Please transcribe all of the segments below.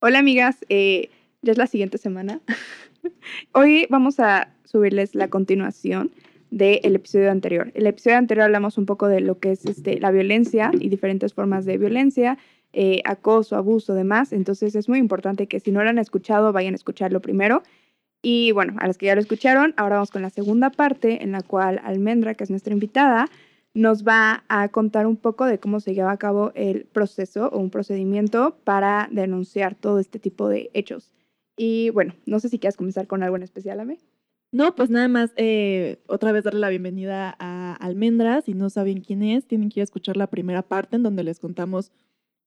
Hola amigas, eh, ya es la siguiente semana. Hoy vamos a subirles la continuación del episodio anterior. El episodio anterior hablamos un poco de lo que es este, la violencia y diferentes formas de violencia, eh, acoso, abuso, demás. Entonces es muy importante que si no lo han escuchado, vayan a escucharlo primero. Y bueno, a los que ya lo escucharon, ahora vamos con la segunda parte en la cual Almendra, que es nuestra invitada, nos va a contar un poco de cómo se lleva a cabo el proceso o un procedimiento para denunciar todo este tipo de hechos. Y bueno, no sé si quieres comenzar con algo en especial, Ame. No, pues nada más, eh, otra vez darle la bienvenida a Almendra. Si no saben quién es, tienen que ir a escuchar la primera parte en donde les contamos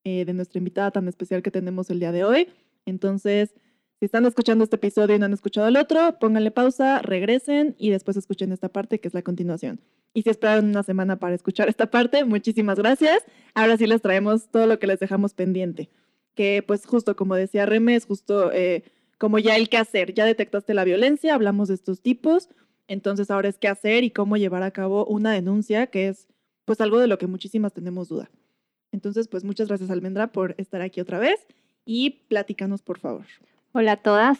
eh, de nuestra invitada tan especial que tenemos el día de hoy. Entonces, si están escuchando este episodio y no han escuchado el otro, pónganle pausa, regresen y después escuchen esta parte que es la continuación. Y si esperaron una semana para escuchar esta parte, muchísimas gracias. Ahora sí les traemos todo lo que les dejamos pendiente. Que pues justo como decía Reme, es justo eh, como ya el qué hacer. Ya detectaste la violencia, hablamos de estos tipos, entonces ahora es qué hacer y cómo llevar a cabo una denuncia, que es pues algo de lo que muchísimas tenemos duda. Entonces, pues muchas gracias Almendra por estar aquí otra vez y platícanos por favor. Hola a todas.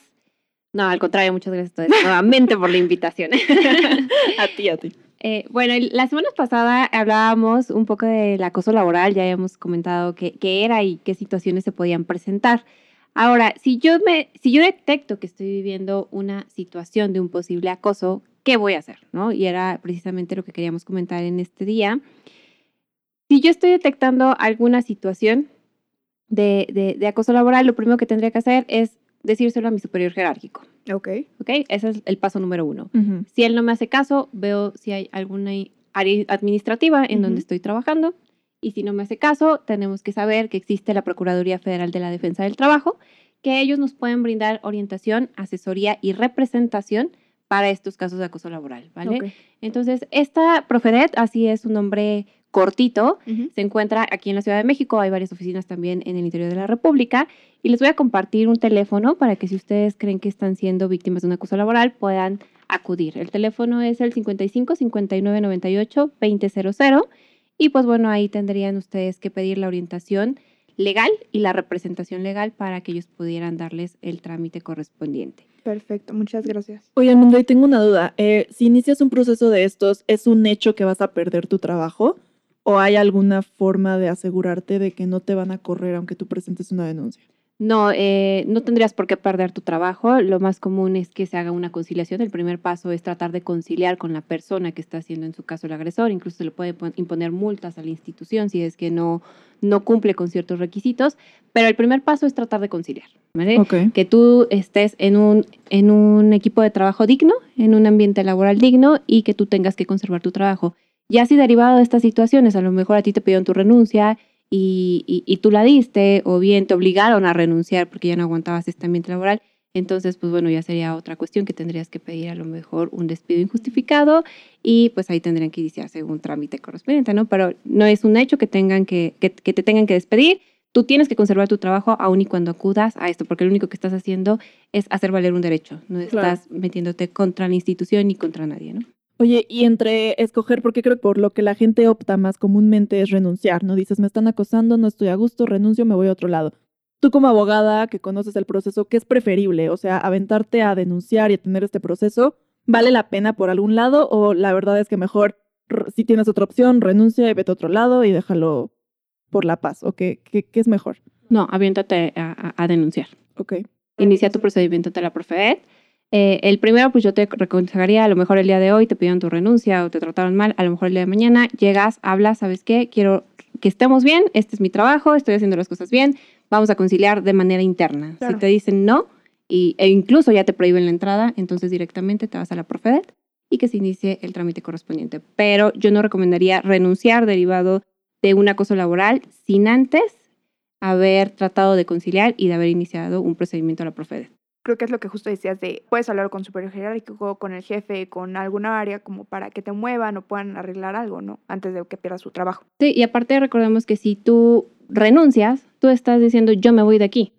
No, al contrario, muchas gracias a todas nuevamente por la invitación. a ti, a ti. Eh, bueno, la semana pasada hablábamos un poco del acoso laboral, ya habíamos comentado qué, qué era y qué situaciones se podían presentar. Ahora, si yo, me, si yo detecto que estoy viviendo una situación de un posible acoso, ¿qué voy a hacer? ¿no? Y era precisamente lo que queríamos comentar en este día. Si yo estoy detectando alguna situación de, de- de acoso laboral, lo primero que tendría que hacer es decírselo a mi superior jerárquico. Ok. ¿Ok? Ese es el paso número uno. Ujú. Si él no me hace caso, veo si hay alguna área administrativa en donde Ujú. estoy trabajando. Y si no me hace caso, tenemos que saber que existe la Procuraduría Federal de la Defensa del Trabajo, que ellos nos pueden brindar orientación, asesoría y representación para estos casos de acoso laboral, ¿vale? ok. Entonces, esta Profedet, así es un nombre cortito, se encuentra aquí en la Ciudad de México, hay varias oficinas también en el interior de la República y les voy a compartir un teléfono para que si ustedes creen que están siendo víctimas de un acoso laboral puedan acudir. El teléfono es el 55 59 98 2000 y pues bueno, ahí tendrían ustedes que pedir la orientación legal y la representación legal para que ellos pudieran darles el trámite correspondiente. Perfecto, muchas gracias. Oye, Almendra, y tengo una duda. Eh, si inicias un proceso de estos, ¿es un hecho que vas a perder tu trabajo? ¿O hay alguna forma de asegurarte de que no te van a correr aunque tú presentes una denuncia? No, eh, no tendrías por qué perder tu trabajo. Lo más común es que se haga una conciliación. El primer paso es tratar de conciliar con la persona que está siendo en su caso el agresor. Incluso se le puede pon- imponer multas a la institución si es que no, no cumple con ciertos requisitos. Pero el primer paso es tratar de conciliar. ¿vale? Que tú estés en un, en un equipo de trabajo digno, en un ambiente laboral digno y que tú tengas que conservar tu trabajo. Ya si derivado de estas situaciones, a lo mejor a ti te pidieron tu renuncia y, y- y tú la diste, o bien te obligaron a renunciar porque ya no aguantabas este ambiente laboral, entonces, pues bueno, ya sería otra cuestión que tendrías que pedir a lo mejor un despido injustificado y pues ahí tendrían que iniciarse un trámite correspondiente, ¿no? Pero no es un hecho que, tengan que, que, que te tengan que despedir. Tú tienes que conservar tu trabajo aun y cuando acudas a esto, porque lo único que estás haciendo es hacer valer un derecho, no Claro. estás metiéndote contra la institución ni contra nadie, ¿no? Oye, y entre escoger, porque creo que por lo que la gente opta más comúnmente es renunciar, ¿no? Dices, me están acosando, no estoy a gusto, renuncio, me voy a otro lado. Tú como abogada que conoces el proceso, ¿qué es preferible? O sea, aventarte a denunciar y a tener este proceso, ¿vale la pena por algún lado? O la verdad es que mejor, si tienes otra opción, renuncia y vete a otro lado y déjalo por la paz. ¿O qué, qué, qué es mejor? No, aviéntate a, a- a denunciar. Ok. Inicia tu procedimiento ante la Profedet. Eh, el primero, pues yo te aconsejaría, a lo mejor el día de hoy te pidieron tu renuncia o te trataron mal, a lo mejor el día de mañana llegas, hablas, ¿sabes qué? Quiero que estemos bien, este es mi trabajo, estoy haciendo las cosas bien, vamos a conciliar de manera interna. Claro. Si te dicen no, y, e incluso ya te prohíben la entrada, entonces directamente te vas a la Profedet y que se inicie el trámite correspondiente. Pero yo no recomendaría renunciar derivado de un acoso laboral sin antes haber tratado de conciliar y de haber iniciado un procedimiento a la Profedet. Creo que es lo que justo decías de, puedes hablar con superior jerárquico, con el jefe, con alguna área, como para que te muevan o puedan arreglar algo, ¿no? Antes de que pierdas su trabajo. Sí, y aparte recordemos que si tú renuncias, tú estás diciendo yo me voy de aquí.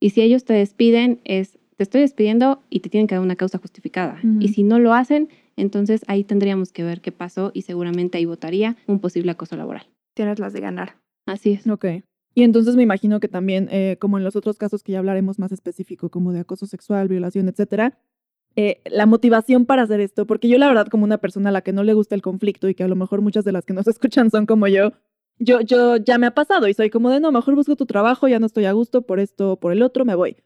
Y si ellos te despiden, es te estoy despidiendo y te tienen que dar una causa justificada. Y si no lo hacen, entonces ahí tendríamos que ver qué pasó y seguramente ahí votaría un posible acoso laboral. Tienes las de ganar. Así es. Ok. Y entonces me imagino que también, eh, como en los otros casos que ya hablaremos más específico, como de acoso sexual, violación, etcétera, eh, la motivación para hacer esto, porque yo la verdad como una persona a la que no le gusta el conflicto y que a lo mejor muchas de las que nos escuchan son como yo, yo, yo ya me ha pasado y soy como de no, mejor busco tu trabajo, ya no estoy a gusto por esto por el otro, me voy.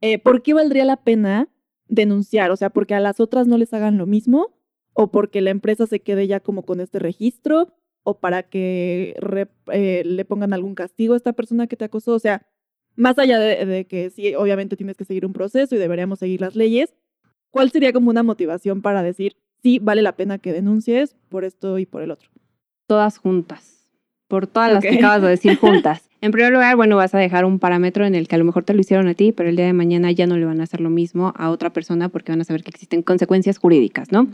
Eh, ¿Por qué valdría la pena denunciar? O sea, porque a las otras no les hagan lo mismo o porque la empresa se quede ya como con este registro o para que re- eh, le pongan algún castigo a esta persona que te acosó. O sea, más allá de, de que sí, obviamente tienes que seguir un proceso y deberíamos seguir las leyes, ¿cuál sería como una motivación para decir, sí, vale la pena que denuncies por esto y por el otro? Todas juntas. Por todas las que acabas de decir juntas. En primer lugar, bueno, vas a dejar un parámetro en el que a lo mejor te lo hicieron a ti, pero el día de mañana ya no le van a hacer lo mismo a otra persona porque van a saber que existen consecuencias jurídicas, ¿no?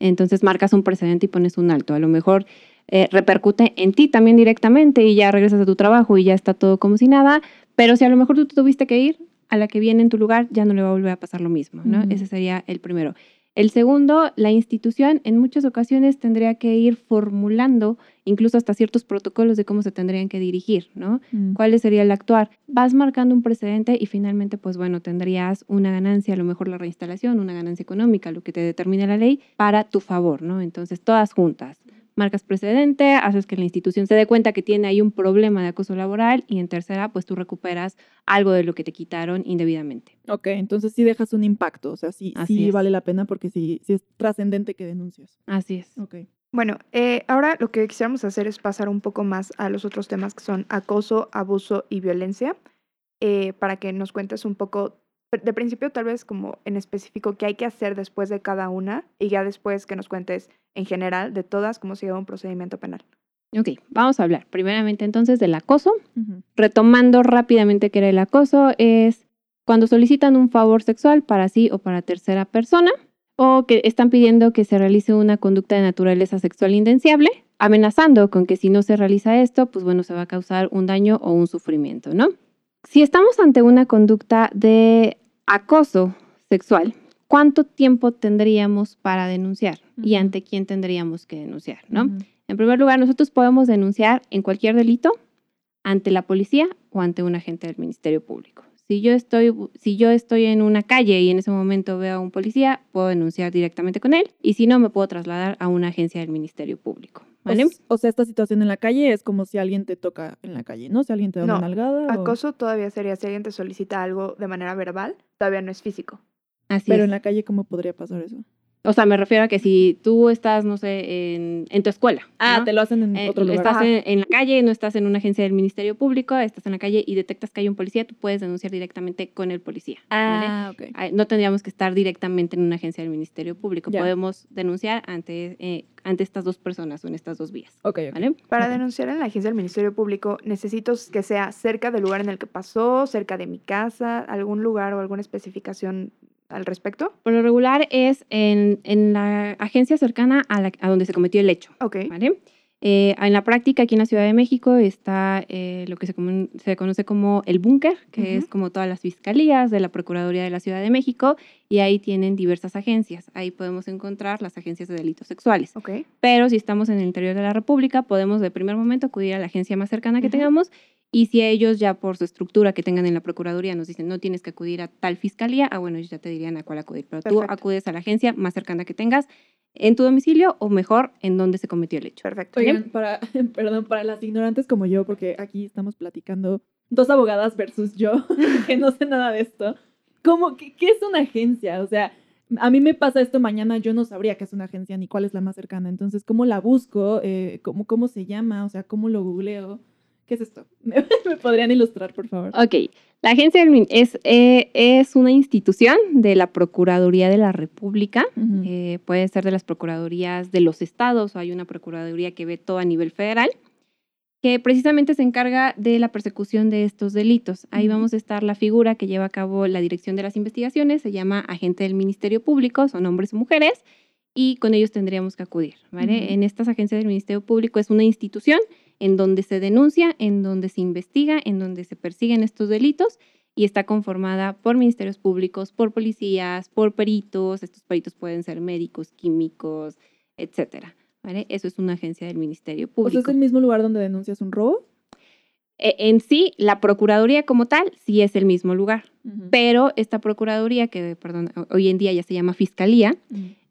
Entonces marcas un precedente y pones un alto. A lo mejor eh, repercute en ti también directamente y ya regresas a tu trabajo y ya está todo como si nada, pero si a lo mejor tú te tuviste que ir, a la que viene en tu lugar ya no le va a volver a pasar lo mismo, ¿no? Ese sería el primero. El segundo, la institución en muchas ocasiones tendría que ir formulando incluso hasta ciertos protocolos de cómo se tendrían que dirigir, ¿no? Mm. ¿Cuál sería el actuar? Vas marcando un precedente y finalmente, pues bueno, tendrías una ganancia, a lo mejor la reinstalación, una ganancia económica, lo que te determine la ley, para tu favor, ¿no? Entonces, todas juntas. Marcas precedente, haces que la institución se dé cuenta que tiene ahí un problema de acoso laboral y en tercera, pues tú recuperas algo de lo que te quitaron indebidamente. Ok, entonces sí dejas un impacto, o sea, sí, Así sí es. vale la pena porque sí, sí es trascendente que denuncies. Así es. Ok. Bueno, eh, ahora lo que quisiéramos hacer es pasar un poco más a los otros temas que son acoso, abuso y violencia, eh, para que nos cuentes un poco, de principio tal vez como en específico, qué hay que hacer después de cada una y ya después que nos cuentes en general de todas cómo se lleva un procedimiento penal. Ok, vamos a hablar primeramente entonces del acoso. Retomando rápidamente que era el acoso, es cuando solicitan un favor sexual para sí o para tercera persona, o que están pidiendo que se realice una conducta de naturaleza sexual indeseable, amenazando con que si no se realiza esto, pues bueno, se va a causar un daño o un sufrimiento, ¿no? Si estamos ante una conducta de acoso sexual, ¿cuánto tiempo tendríamos para denunciar? ¿Y ante quién tendríamos que denunciar, no? En primer lugar, nosotros podemos denunciar en cualquier delito ante la policía o ante un agente del Ministerio Público. Si yo estoy, si yo estoy en una calle y en ese momento veo a un policía, puedo denunciar directamente con él y si no, me puedo trasladar a una agencia del Ministerio Público. O ¿vale? s- O, sea, esta situación en la calle es como si alguien te toca en la calle, ¿no? Si alguien te da No, una nalgada. o- Acoso todavía sería si alguien te solicita algo de manera verbal, todavía no es físico. Así Pero es. en la calle, ¿cómo podría pasar eso? O sea, me refiero a que si tú estás, no sé, en, en tu escuela. Ah, ¿no? te lo hacen en Eh, otro lugar. estás en, en la calle, no estás en una agencia del Ministerio Público, estás en la calle y detectas que hay un policía, tú puedes denunciar directamente con el policía. ¿vale? Ah, ok. Ay, No tendríamos que estar directamente en una agencia del Ministerio Público. Podemos denunciar ante, eh, ante estas dos personas o en estas dos vías. Ok, ok. ¿vale? Para denunciar en la agencia del Ministerio Público, necesito que sea cerca del lugar en el que pasó, cerca de mi casa, algún lugar o alguna especificación al respecto. Por lo regular es en, en la agencia cercana a, la- a donde se cometió el hecho. Ok. ¿vale? Eh, en la práctica, aquí en la Ciudad de México, está eh, lo que se, conoce como el búnker, que es como todas las fiscalías de la Procuraduría de la Ciudad de México, y ahí tienen diversas agencias. Ahí podemos encontrar las agencias de delitos sexuales. Ok. Pero si estamos en el interior de la República, podemos de primer momento acudir a la agencia más cercana que tengamos y si ellos ya por su estructura que tengan en la Procuraduría nos dicen no tienes que acudir a tal fiscalía, ah bueno, ellos ya te dirían a cuál acudir, pero tú Perfecto. acudes a la agencia más cercana que tengas en tu domicilio o mejor en donde se cometió el hecho. Perfecto. Oigan, para, perdón, para las ignorantes como yo, porque aquí estamos platicando dos abogadas versus yo, que no sé nada de esto. ¿Cómo, qué, qué es una agencia? O sea, a mí me pasa esto mañana, yo no sabría qué es una agencia ni cuál es la más cercana. Entonces, ¿cómo la busco? Eh, ¿cómo, ¿Cómo se llama? O sea, ¿cómo lo googleo? ¿Qué es esto? ¿Me, podrían ilustrar, por favor? Ok, la agencia es, eh, es una institución de la Procuraduría de la República. Ujú. Eh, puede ser de las procuradurías de los estados o hay una procuraduría que ve todo a nivel federal. que precisamente se encarga de la persecución de estos delitos. Ahí vamos a estar la figura que lleva a cabo la dirección de las investigaciones, se llama agente del Ministerio Público, son hombres o mujeres, y con ellos tendríamos que acudir. ¿vale? Ujú. En estas agencias del Ministerio Público es una institución en donde se denuncia, en donde se investiga, en donde se persiguen estos delitos y está conformada por ministerios públicos, por policías, por peritos. Estos peritos pueden ser médicos, químicos, etcétera. ¿vale? Eso es una agencia del Ministerio O sea, Público. es el mismo lugar donde denuncias un robo. E- En sí, la Procuraduría como tal sí es el mismo lugar, pero esta Procuraduría, que perdón, hoy en día ya se llama Fiscalía.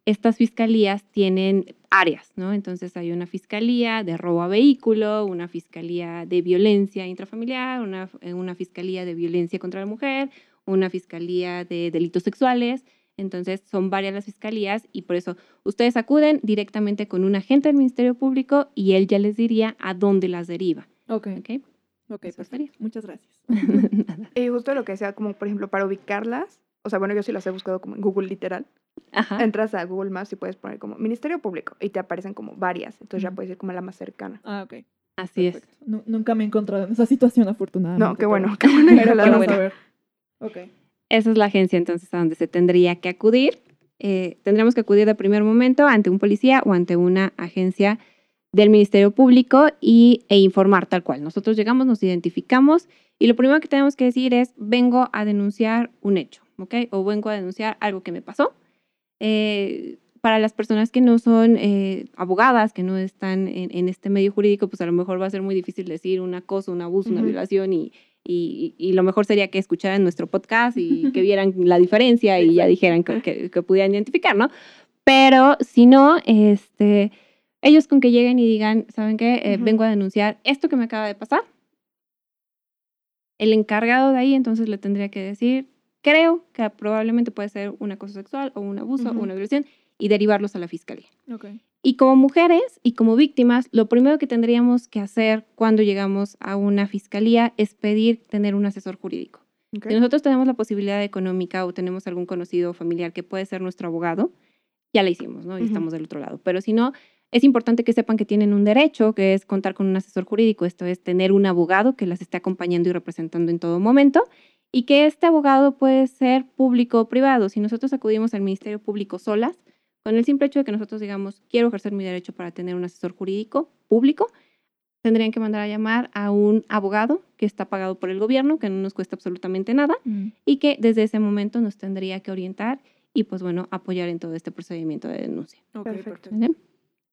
Estas fiscalías tienen áreas, ¿no? Entonces hay una fiscalía de robo a vehículo, una fiscalía de violencia intrafamiliar, una, eh, una fiscalía de violencia contra la mujer, una fiscalía de delitos sexuales. Entonces son varias las fiscalías y por eso ustedes acuden directamente con un agente del Ministerio Público y él ya les diría a dónde las deriva. Ok, ¿ok? ok, estaría. Muchas gracias. Nada. Y justo lo que decía, como por ejemplo, para ubicarlas, o sea, bueno, yo sí las he buscado como en Google literal. Ajá. Entras a Google Maps y puedes poner como Ministerio Público y te aparecen como varias. Entonces ya puedes ir como a la más cercana. Ah, ok. Así es. nunca me he encontrado en esa situación, afortunadamente. No, qué bueno, qué bueno. Pero verdad. saber. Ok. Esa es la agencia entonces a donde se tendría que acudir. Eh, tendremos que acudir de primer momento ante un policía o ante una agencia del Ministerio Público y, e informar tal cual. Nosotros llegamos, nos identificamos y lo primero que tenemos que decir es vengo a denunciar un hecho, ¿ok? O vengo a denunciar algo que me pasó. Eh, para las personas que no son eh, abogadas, que no están en, en este medio jurídico, pues a lo mejor va a ser muy difícil decir un acoso, un abuso, una Ujú. violación y, y, y lo mejor sería que escucharan nuestro podcast y que vieran la diferencia y ya dijeran que, que, que pudieran identificar, ¿no? Pero si no, este, ellos con que lleguen y digan, ¿saben qué? Eh, Ujú. Vengo a denunciar esto que me acaba de pasar. El encargado de ahí entonces le tendría que decir, creo que probablemente puede ser un acoso sexual o un abuso Ujú. o una violación y derivarlos a la fiscalía. Ok. Y como mujeres y como víctimas, lo primero que tendríamos que hacer cuando llegamos a una fiscalía es pedir tener un asesor jurídico. Ok. Si nosotros tenemos la posibilidad económica o tenemos algún conocido o familiar que puede ser nuestro abogado, ya la hicimos, ¿no? Y Ujú. estamos del otro lado. Pero si no, es importante que sepan que tienen un derecho, que es contar con un asesor jurídico, esto es tener un abogado que las esté acompañando y representando en todo momento, y que este abogado puede ser público o privado. Si nosotros acudimos al Ministerio Público solas, con el simple hecho de que nosotros digamos, quiero ejercer mi derecho para tener un asesor jurídico público, tendrían que mandar a llamar a un abogado que está pagado por el gobierno, que no nos cuesta absolutamente nada, Mm. y que desde ese momento nos tendría que orientar y pues bueno, apoyar en todo este procedimiento de denuncia. Perfecto. perfecto.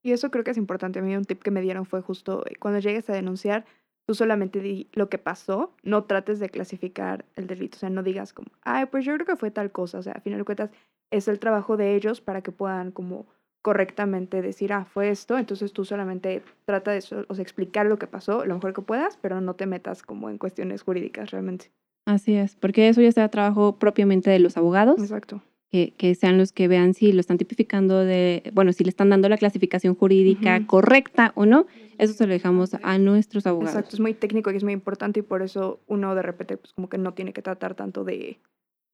Y eso creo que es importante. A mí un tip que me dieron fue justo eh, cuando llegues a denunciar, tú solamente di lo que pasó, no trates de clasificar el delito. O sea, no digas como, ay, pues yo creo que fue tal cosa. O sea, a final de cuentas, es el trabajo de ellos para que puedan como correctamente decir, ah, fue esto. Entonces tú solamente trata de eso, o sea, explicar lo que pasó lo mejor que puedas, pero no te metas como en cuestiones jurídicas realmente. Así es, porque eso ya será trabajo propiamente de los abogados, Exacto. Que, que sean los que vean si lo están tipificando de, bueno, si le están dando la clasificación jurídica correcta o no, eso se lo dejamos a nuestros abogados. Exacto, es muy técnico y es muy importante y por eso uno de repente pues como que no tiene que tratar tanto de,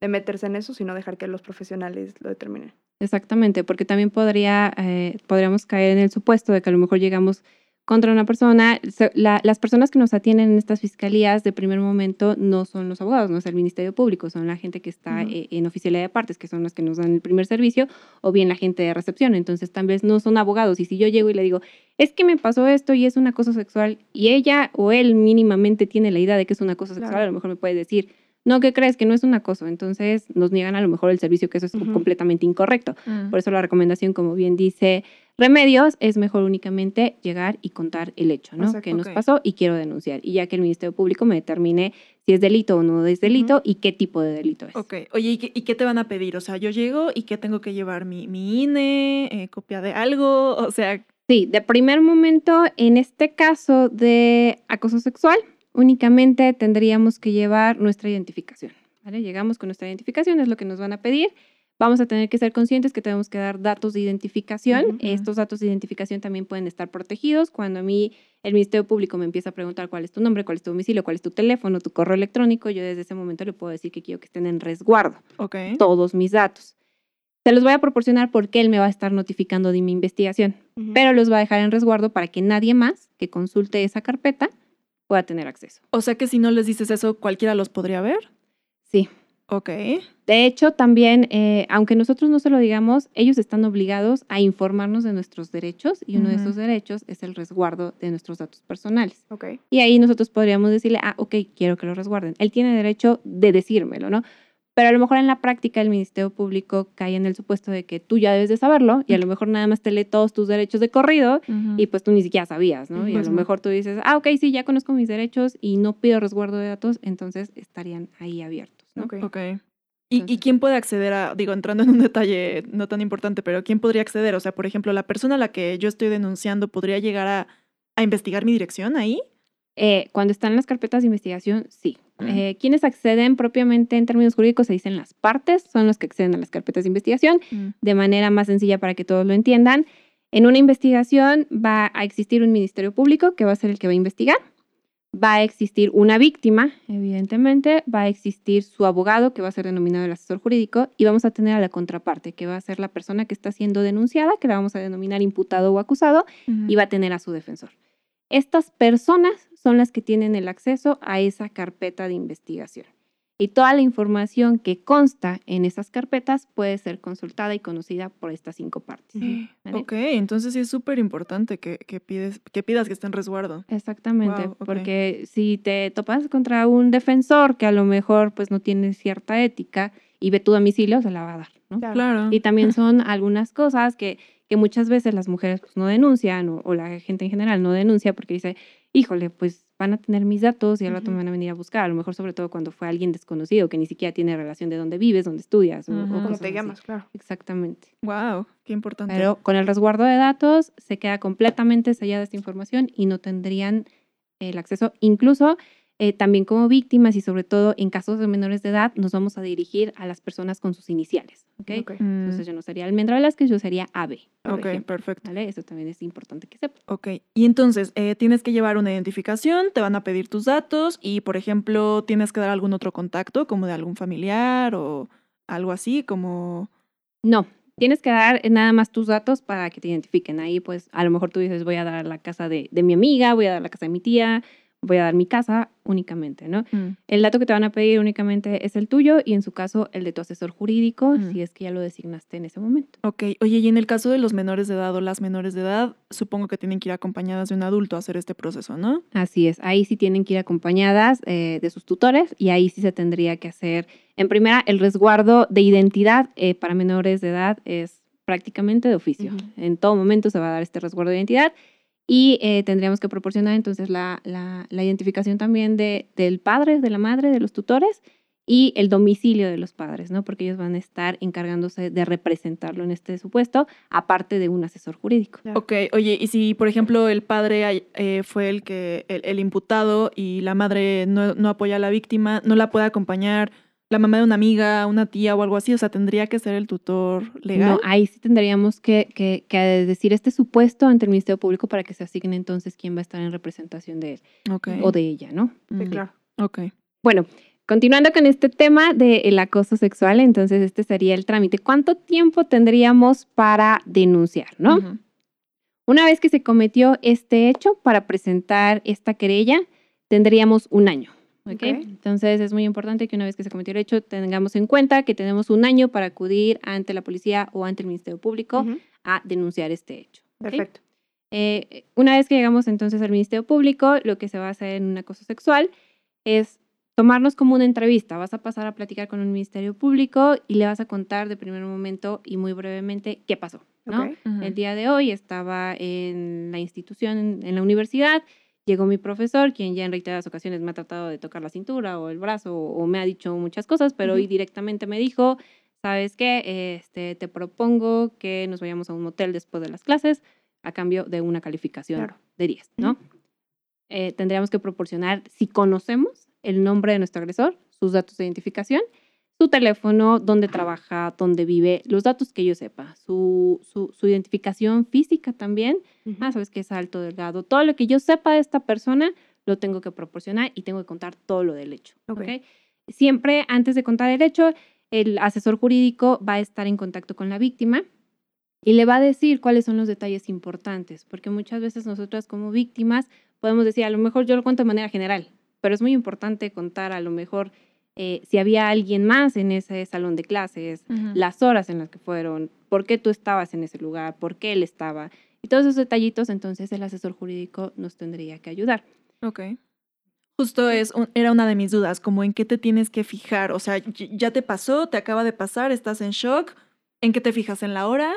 de meterse en eso, sino dejar que los profesionales lo determinen. Exactamente, porque también podría, eh, podríamos caer en el supuesto de que a lo mejor llegamos contra una persona. La- las personas que nos atienden en estas fiscalías de primer momento no son los abogados, no es el Ministerio Público, son la gente que está eh, en oficialidad de partes, que son las que nos dan el primer servicio, o bien la gente de recepción. Entonces, tal vez no son abogados. Y si yo llego y le digo, es que me pasó esto y es un acoso sexual, y ella o él mínimamente tiene la idea de que es un acoso sexual, a lo mejor me puede decir, no, ¿qué crees? Que no es un acoso. Entonces, nos niegan a lo mejor el servicio, que eso es completamente incorrecto. Mm. Por eso la recomendación, como bien dice Remedios, es mejor únicamente llegar y contar el hecho, ¿no? Que nos pasó y quiero denunciar. Y ya que el Ministerio Público me determine si es delito o no es delito y qué tipo de delito es. Ok, oye, ¿y qué, y qué te van a pedir? O sea, yo llego y qué tengo que llevar, mi, mi INE, eh, copia de algo, o sea, Sí, de primer momento, en este caso de acoso sexual, únicamente tendríamos que llevar nuestra identificación. ¿vale? Llegamos con nuestra identificación, es lo que nos van a pedir. Vamos a tener que ser conscientes que tenemos que dar datos de identificación. Estos datos de identificación también pueden estar protegidos. Cuando a mí el Ministerio Público me empieza a preguntar cuál es tu nombre, cuál es tu domicilio, cuál es tu teléfono, tu correo electrónico, yo desde ese momento le puedo decir que quiero que estén en resguardo ok. todos mis datos. Se los voy a proporcionar porque él me va a estar notificando de mi investigación. Pero los va a dejar en resguardo para que nadie más que consulte esa carpeta pueda tener acceso. O sea que si no les dices eso, cualquiera los podría ver. Sí. Ok. De hecho, también, eh, aunque nosotros no se lo digamos, ellos están obligados a informarnos de nuestros derechos y uno de esos derechos es el resguardo de nuestros datos personales. Ok. Y ahí nosotros podríamos decirle, ah, ok, quiero que lo resguarden. Él tiene derecho de decírmelo, ¿no? Pero a lo mejor en la práctica el Ministerio Público cae en el supuesto de que tú ya debes de saberlo y a lo mejor nada más te lee todos tus derechos de corrido y pues tú ni siquiera sabías, ¿no? Y a lo mejor tú dices, ah, ok, sí, ya conozco mis derechos y no pido resguardo de datos, entonces estarían ahí abiertos, ¿no? Ok. Ok. ¿Y, ¿Y quién puede acceder a, digo, entrando en un detalle no tan importante, pero quién podría acceder? O sea, por ejemplo, la persona a la que yo estoy denunciando podría llegar a, a investigar mi dirección ahí. Eh, cuando están las carpetas de investigación, sí. Mm. Eh, quienes acceden propiamente en términos jurídicos se dicen las partes, son los que acceden a las carpetas de investigación de manera más sencilla para que todos lo entiendan. En una investigación va a existir un ministerio público que va a ser el que va a investigar. Va a existir una víctima, evidentemente, va a existir su abogado, que va a ser denominado el asesor jurídico, y vamos a tener a la contraparte, que va a ser la persona que está siendo denunciada, que la vamos a denominar imputado o acusado, y va a tener a su defensor. Estas personas son las que tienen el acceso a esa carpeta de investigación. Y toda la información que consta en esas carpetas puede ser consultada y conocida por estas cinco partes. ¿vale? Ok, entonces sí es súper importante que, que, pides, que pidas que esté en resguardo. Exactamente, Guau, ok. porque si te topas contra un defensor que a lo mejor pues no tiene cierta ética y ve tu domicilio, se la va a dar, ¿no? Claro. Claro. Y también son algunas cosas que, que muchas veces las mujeres pues, no denuncian o, o la gente en general no denuncia porque dice, híjole, pues van a tener mis datos y al rato me van a venir a buscar. A lo mejor sobre todo cuando fue alguien desconocido que ni siquiera tiene relación de dónde vives, dónde estudias. o- o. ¿Cómo te así. llamas? Claro. Exactamente. Wow, qué importante. Pero con el resguardo de datos se queda completamente sellada esta información y no tendrían el acceso. Incluso eh, también como víctimas y sobre todo en casos de menores de edad nos vamos a dirigir a las personas con sus iniciales. ¿ok? Ok. Mm, Entonces yo no sería Almendra Velázquez, yo sería AB. ok, ejemplo, perfecto. ¿vale? Eso también es importante que sepa. Ok, y entonces eh, tienes que llevar una identificación, te van a pedir tus datos y, por ejemplo, tienes que dar algún otro contacto, como de algún familiar o algo así, como... No, tienes que dar nada más tus datos para que te identifiquen. Ahí pues a lo mejor tú dices voy a dar la casa de, de mi amiga, voy a dar la casa de mi tía, voy a dar mi casa únicamente, ¿no? Mm, El dato que te van a pedir únicamente es el tuyo y en su caso el de tu asesor jurídico, Mm. si es que ya lo designaste en ese momento. Ok, oye, y en el caso de los menores de edad o las menores de edad, supongo que tienen que ir acompañadas de un adulto a hacer este proceso, ¿no? Así es, ahí sí tienen que ir acompañadas eh, de sus tutores y ahí sí se tendría que hacer, en primera, el resguardo de identidad eh, para menores de edad es prácticamente de oficio. En todo momento se va a dar este resguardo de identidad y eh, tendríamos que proporcionar entonces la, la- la identificación también de, del padre, de la madre, de los tutores y el domicilio de los padres, ¿no? Porque ellos van a estar encargándose de representarlo en este supuesto, aparte de un asesor jurídico. Ok, oye, y si, por ejemplo, el padre eh, fue el que, el, el imputado y la madre no, no apoya a la víctima, no la puede acompañar la mamá de una amiga, una tía o algo así, o sea, tendría que ser el tutor legal. No, ahí sí tendríamos que, que- que decir este supuesto ante el Ministerio Público para que se asigne entonces quién va a estar en representación de él o de ella, ¿no? Sí, claro. Ok. Bueno, continuando con este tema del acoso sexual, entonces este sería el trámite. ¿Cuánto tiempo tendríamos para denunciar, no? Una vez que se cometió este hecho, para presentar esta querella, tendríamos un año. ¿Ok? Ok. Entonces es muy importante que una vez que se cometió el hecho, tengamos en cuenta que tenemos un año para acudir ante la policía o ante el Ministerio Público Ujú. a denunciar este hecho. ¿ok? Perfecto. Eh, una vez que llegamos entonces al Ministerio Público, lo que se va a hacer en un acoso sexual es tomarnos como una entrevista. Vas a pasar a platicar con un Ministerio Público y le vas a contar de primer momento y muy brevemente qué pasó. ¿no? Ok. Ujú. El día de hoy estaba en la institución, en, en la universidad, llegó mi profesor, quien ya en reiteradas ocasiones me ha tratado de tocar la cintura o el brazo o, o me ha dicho muchas cosas, pero hoy Ujú. directamente me dijo, ¿sabes qué? Este, te propongo que nos vayamos a un motel después de las clases a cambio de una calificación Claro. de 10, ¿no? Eh, tendríamos que proporcionar, si conocemos el nombre de nuestro agresor, sus datos de identificación, su teléfono, dónde trabaja, dónde vive, los datos que yo sepa, su, su, su identificación física también. Ujú. Ah, sabes que es alto, delgado. Todo lo que yo sepa de esta persona lo tengo que proporcionar y tengo que contar todo lo del hecho. Ok. ¿ok? Siempre antes de contar el hecho, el asesor jurídico va a estar en contacto con la víctima y le va a decir cuáles son los detalles importantes, porque muchas veces nosotras como víctimas podemos decir, a lo mejor yo lo cuento de manera general, pero es muy importante contar a lo mejor eh, si había alguien más en ese salón de clases, las horas en las que fueron, por qué tú estabas en ese lugar, por qué él estaba. Y todos esos detallitos, entonces el asesor jurídico nos tendría que ayudar. Ok. Justo es, un- era una de mis dudas, como en qué te tienes que fijar. O sea, ya te pasó, te acaba de pasar, estás en shock. ¿En qué te fijas en la hora?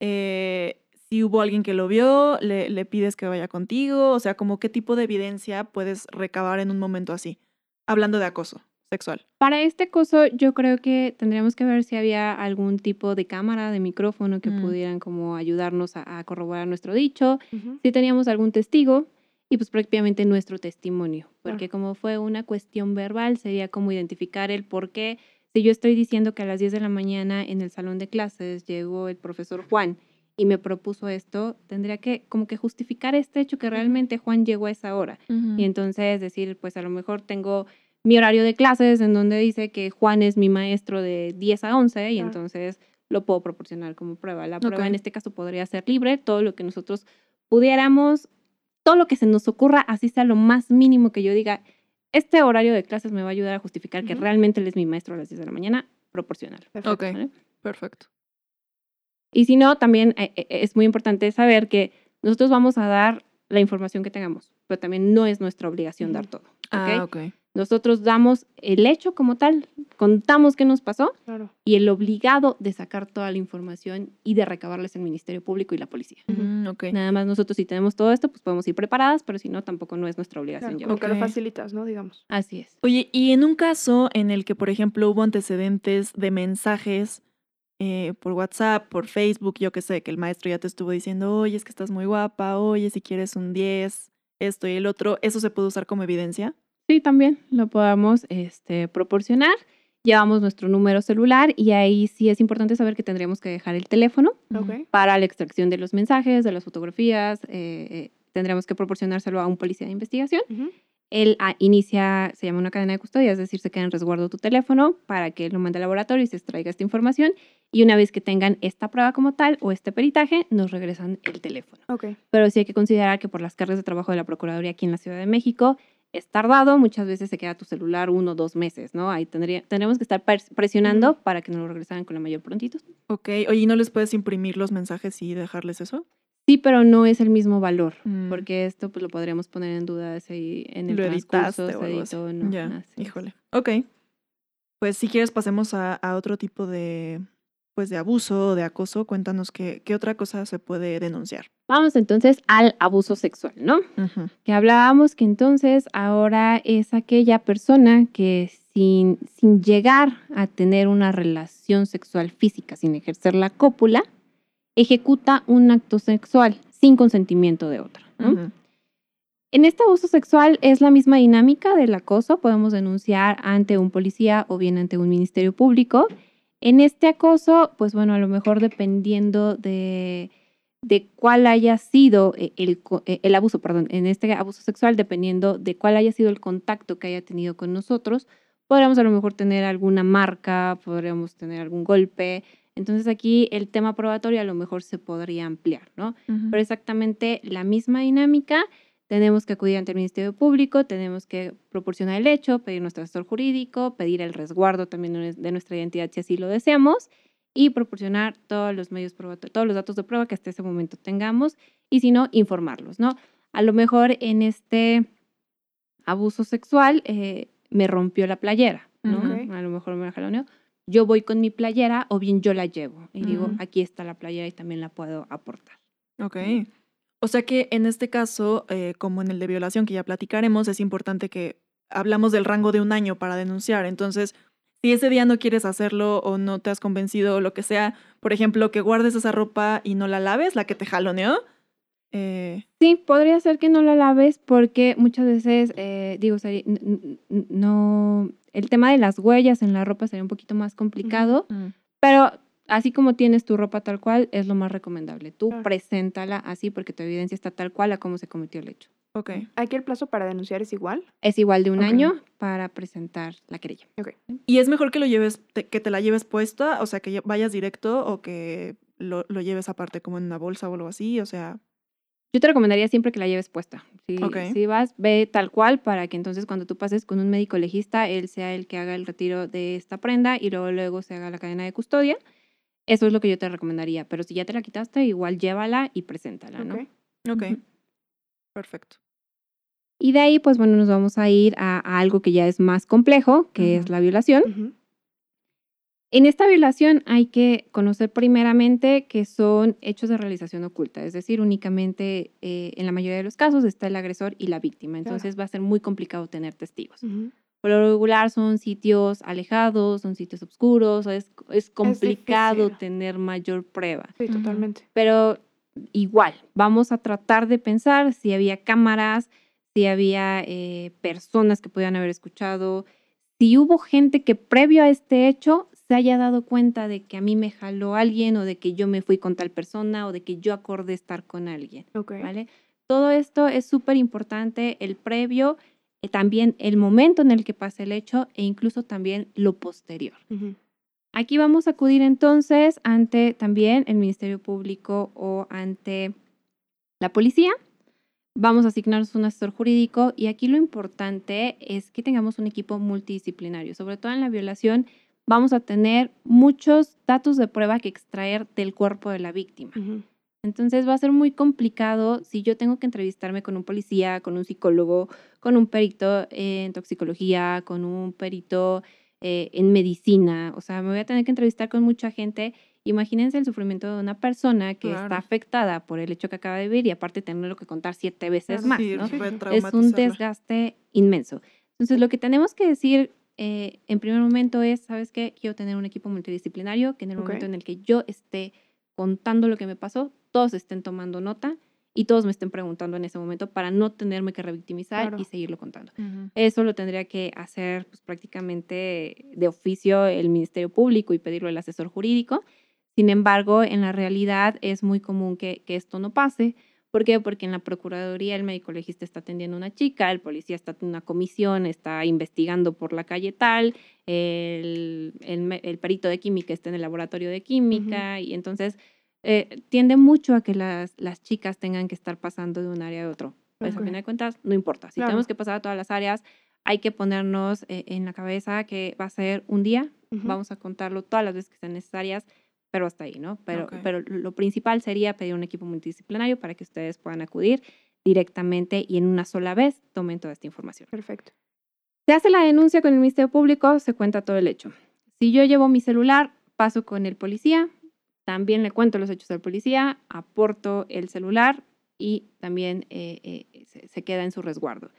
Eh, si hubo alguien que lo vio, le, le pides que vaya contigo. O sea, como qué tipo de evidencia puedes recabar en un momento así. Hablando de acoso sexual. Para este acoso, yo creo que tendríamos que ver si había algún tipo de cámara, de micrófono que Mm. pudieran como ayudarnos a, a corroborar nuestro dicho, Ujú. si teníamos algún testigo y pues prácticamente nuestro testimonio, porque Claro. como fue una cuestión verbal, sería como identificar el por qué, si yo estoy diciendo que a las 10 de la mañana en el salón de clases llegó el profesor Juan y me propuso esto, tendría que como que justificar este hecho que realmente Juan llegó a esa hora. Y entonces decir, pues a lo mejor tengo mi horario de clases en donde dice que Juan es mi maestro de 10 a 11 y entonces lo puedo proporcionar como prueba. La prueba Ok. en este caso podría ser libre, todo lo que nosotros pudiéramos, todo lo que se nos ocurra, así sea lo más mínimo que yo diga, este horario de clases me va a ayudar a justificar que realmente él es mi maestro a las 10 de la mañana, proporcional. Perfecto. Ok. ¿vale? Perfecto. Y si no, también eh, eh, es muy importante saber que nosotros vamos a dar la información que tengamos, pero también no es nuestra obligación dar todo. Ah, ¿ok? Nosotros damos el hecho como tal, contamos qué nos pasó Claro. y el obligado de sacar toda la información y de recabarles el Ministerio Público y la policía. Mm. Nada más nosotros si tenemos todo esto, pues podemos ir preparadas, pero si no, tampoco no es nuestra obligación Claro, llevarlo. como que lo facilitas, ¿no? Digamos. Así es. Oye, y en un caso en el que, por ejemplo, hubo antecedentes de mensajes eh, por WhatsApp, por Facebook, yo qué sé, que el maestro ya te estuvo diciendo, oye, es que estás muy guapa, oye, si quieres un 10, esto y el otro, ¿eso se puede usar como evidencia? Sí, también lo podamos este, proporcionar. Llevamos nuestro número celular y ahí sí es importante saber que tendríamos que dejar el teléfono Ok. para la extracción de los mensajes, de las fotografías. eh, eh, tendríamos que proporcionárselo a un policía de investigación. Ujú. Él ah, inicia, se llama una cadena de custodia, es decir, se queda en resguardo tu teléfono para que él lo mande al laboratorio y se extraiga esta información. Y una vez que tengan esta prueba como tal o este peritaje, nos regresan el teléfono. Ok. Pero sí hay que considerar que por las cargas de trabajo de la Procuraduría aquí en la Ciudad de México es tardado, muchas veces se queda tu celular uno o dos meses, ¿no? Ahí tendría, tendremos que estar pres- presionando para que nos lo regresaran con la mayor prontitud. Ok, oye, ¿y no les puedes imprimir los mensajes y dejarles eso? Sí, pero no es el mismo valor, Mm. porque esto pues lo podríamos poner en duda si en el Lo transcurso editaste se editó no. ya, híjole. Ok. Pues si quieres pasemos a, a otro tipo de, pues de abuso o de acoso. Cuéntanos qué, qué otra cosa se puede denunciar. Vamos entonces al abuso sexual, ¿no? Que hablábamos que entonces ahora es aquella persona que sin, sin llegar a tener una relación sexual física, sin ejercer la cópula, ejecuta un acto sexual sin consentimiento de otra. ¿no? En este abuso sexual es la misma dinámica del acoso. Podemos denunciar ante un policía o bien ante un ministerio público. En este acoso, pues bueno, a lo mejor dependiendo de, de cuál haya sido eh, el, eh, el abuso, perdón, en este abuso sexual, dependiendo de cuál haya sido el contacto que haya tenido con nosotros, podríamos a lo mejor tener alguna marca, podríamos tener algún golpe. Entonces aquí el tema probatorio a lo mejor se podría ampliar, ¿no? Pero exactamente la misma dinámica. Tenemos que acudir ante el Ministerio Público, tenemos que proporcionar el hecho, pedir nuestro asesor jurídico, pedir el resguardo también de nues- de nuestra identidad si así lo deseamos y proporcionar todos los medios todos los datos de prueba que hasta ese momento tengamos y si no, informarlos, ¿no? A lo mejor en este abuso sexual eh, me rompió la playera, ¿no? Ok. A lo mejor me jaloneó. Yo voy con mi playera o bien yo la llevo y digo, Ujú. aquí está la playera y también la puedo aportar. Ok. O sea que en este caso, eh, como en el de violación que ya platicaremos, es importante que hablamos del rango de un año para denunciar. Entonces, si ese día no quieres hacerlo o no te has convencido o lo que sea, por ejemplo, que guardes esa ropa y no la laves, la que te jaloneó. eh, Sí, podría ser que no la laves porque muchas veces, eh, digo, no, el tema de las huellas en la ropa sería un poquito más complicado, mm, pero así como tienes tu ropa tal cual, es lo más recomendable. Tú Claro. preséntala así porque tu evidencia está tal cual a cómo se cometió el hecho. ok. Aquí el plazo para denunciar es igual. Es igual de un Ok. año para presentar la querella. ¿Y es mejor que lo lleves, te- que te la lleves puesta? O sea, que vayas directo o que lo, lo lleves aparte como en una bolsa o algo así, o sea, Yo te recomendaría siempre que la lleves puesta. Si, Ok. si vas, ve tal cual para que entonces cuando tú pases con un médico legista, él sea el que haga el retiro de esta prenda y luego, luego se haga la cadena de custodia. Eso es lo que yo te recomendaría. Pero si ya te la quitaste, igual llévala y preséntala, ¿no? Ok. ok, Ujú. perfecto. Y de ahí, pues bueno, nos vamos a ir a, a algo que ya es más complejo, que es la violación. En esta violación hay que conocer primeramente que son hechos de realización oculta, es decir, únicamente eh, en la mayoría de los casos está el agresor y la víctima, entonces va a ser muy complicado tener testigos. Por lo regular son sitios alejados, son sitios oscuros, es, es complicado difícil. tener mayor prueba. Sí, totalmente. Pero igual, vamos a tratar de pensar si había cámaras, si había eh, personas que pudieran haber escuchado, si hubo gente que previo a este hecho se haya dado cuenta de que a mí me jaló alguien o de que yo me fui con tal persona o de que yo acordé estar con alguien, Ok. ¿vale? Todo esto es súper importante, el previo, también el momento en el que pasa el hecho e incluso también lo posterior. Aquí vamos a acudir entonces ante también el Ministerio Público o ante la policía. Vamos a asignarnos un asesor jurídico y aquí lo importante es que tengamos un equipo multidisciplinario. Sobre todo en la violación vamos a tener muchos datos de prueba que extraer del cuerpo de la víctima. Entonces va a ser muy complicado si yo tengo que entrevistarme con un policía, con un psicólogo, con un perito en toxicología, con un perito eh, en medicina. O sea, me voy a tener que entrevistar con mucha gente. Imagínense el sufrimiento de una persona que Claro. está afectada por el hecho que acaba de vivir y aparte tenerlo que contar siete veces Claro, más. Sí, ¿no? puede Es un desgaste inmenso. Entonces, lo que tenemos que decir eh, en primer momento es, ¿sabes qué? Quiero tener un equipo multidisciplinario que en el momento en el que yo esté contando lo que me pasó, todos estén tomando nota y todos me estén preguntando en ese momento para no tenerme que revictimizar Claro. y seguirlo contando. Eso lo tendría que hacer pues, prácticamente de oficio el Ministerio Público y pedirlo al asesor jurídico. Sin embargo, en la realidad es muy común que, que esto no pase. ¿Por qué? Porque en la Procuraduría el médico legista está atendiendo a una chica, el policía está en una comisión, está investigando por la calle tal, el, el el perito de química está en el laboratorio de química y entonces eh, tiende mucho a que las, las chicas tengan que estar pasando de un área a otro. Pues Ok. a fin de cuentas, no importa. Si Claro. tenemos que pasar a todas las áreas, hay que ponernos eh, en la cabeza que va a ser un día, vamos a contarlo todas las veces que sean necesarias, pero hasta ahí, ¿no? Pero, pero lo principal sería pedir un equipo multidisciplinario para que ustedes puedan acudir directamente y en una sola vez tomen toda esta información. Perfecto. Se hace la denuncia con el Ministerio Público, se cuenta todo el hecho. Si yo llevo mi celular, paso con el policía, también le cuento los hechos al policía, aporto el celular y también eh, eh, se, se queda en su resguardo.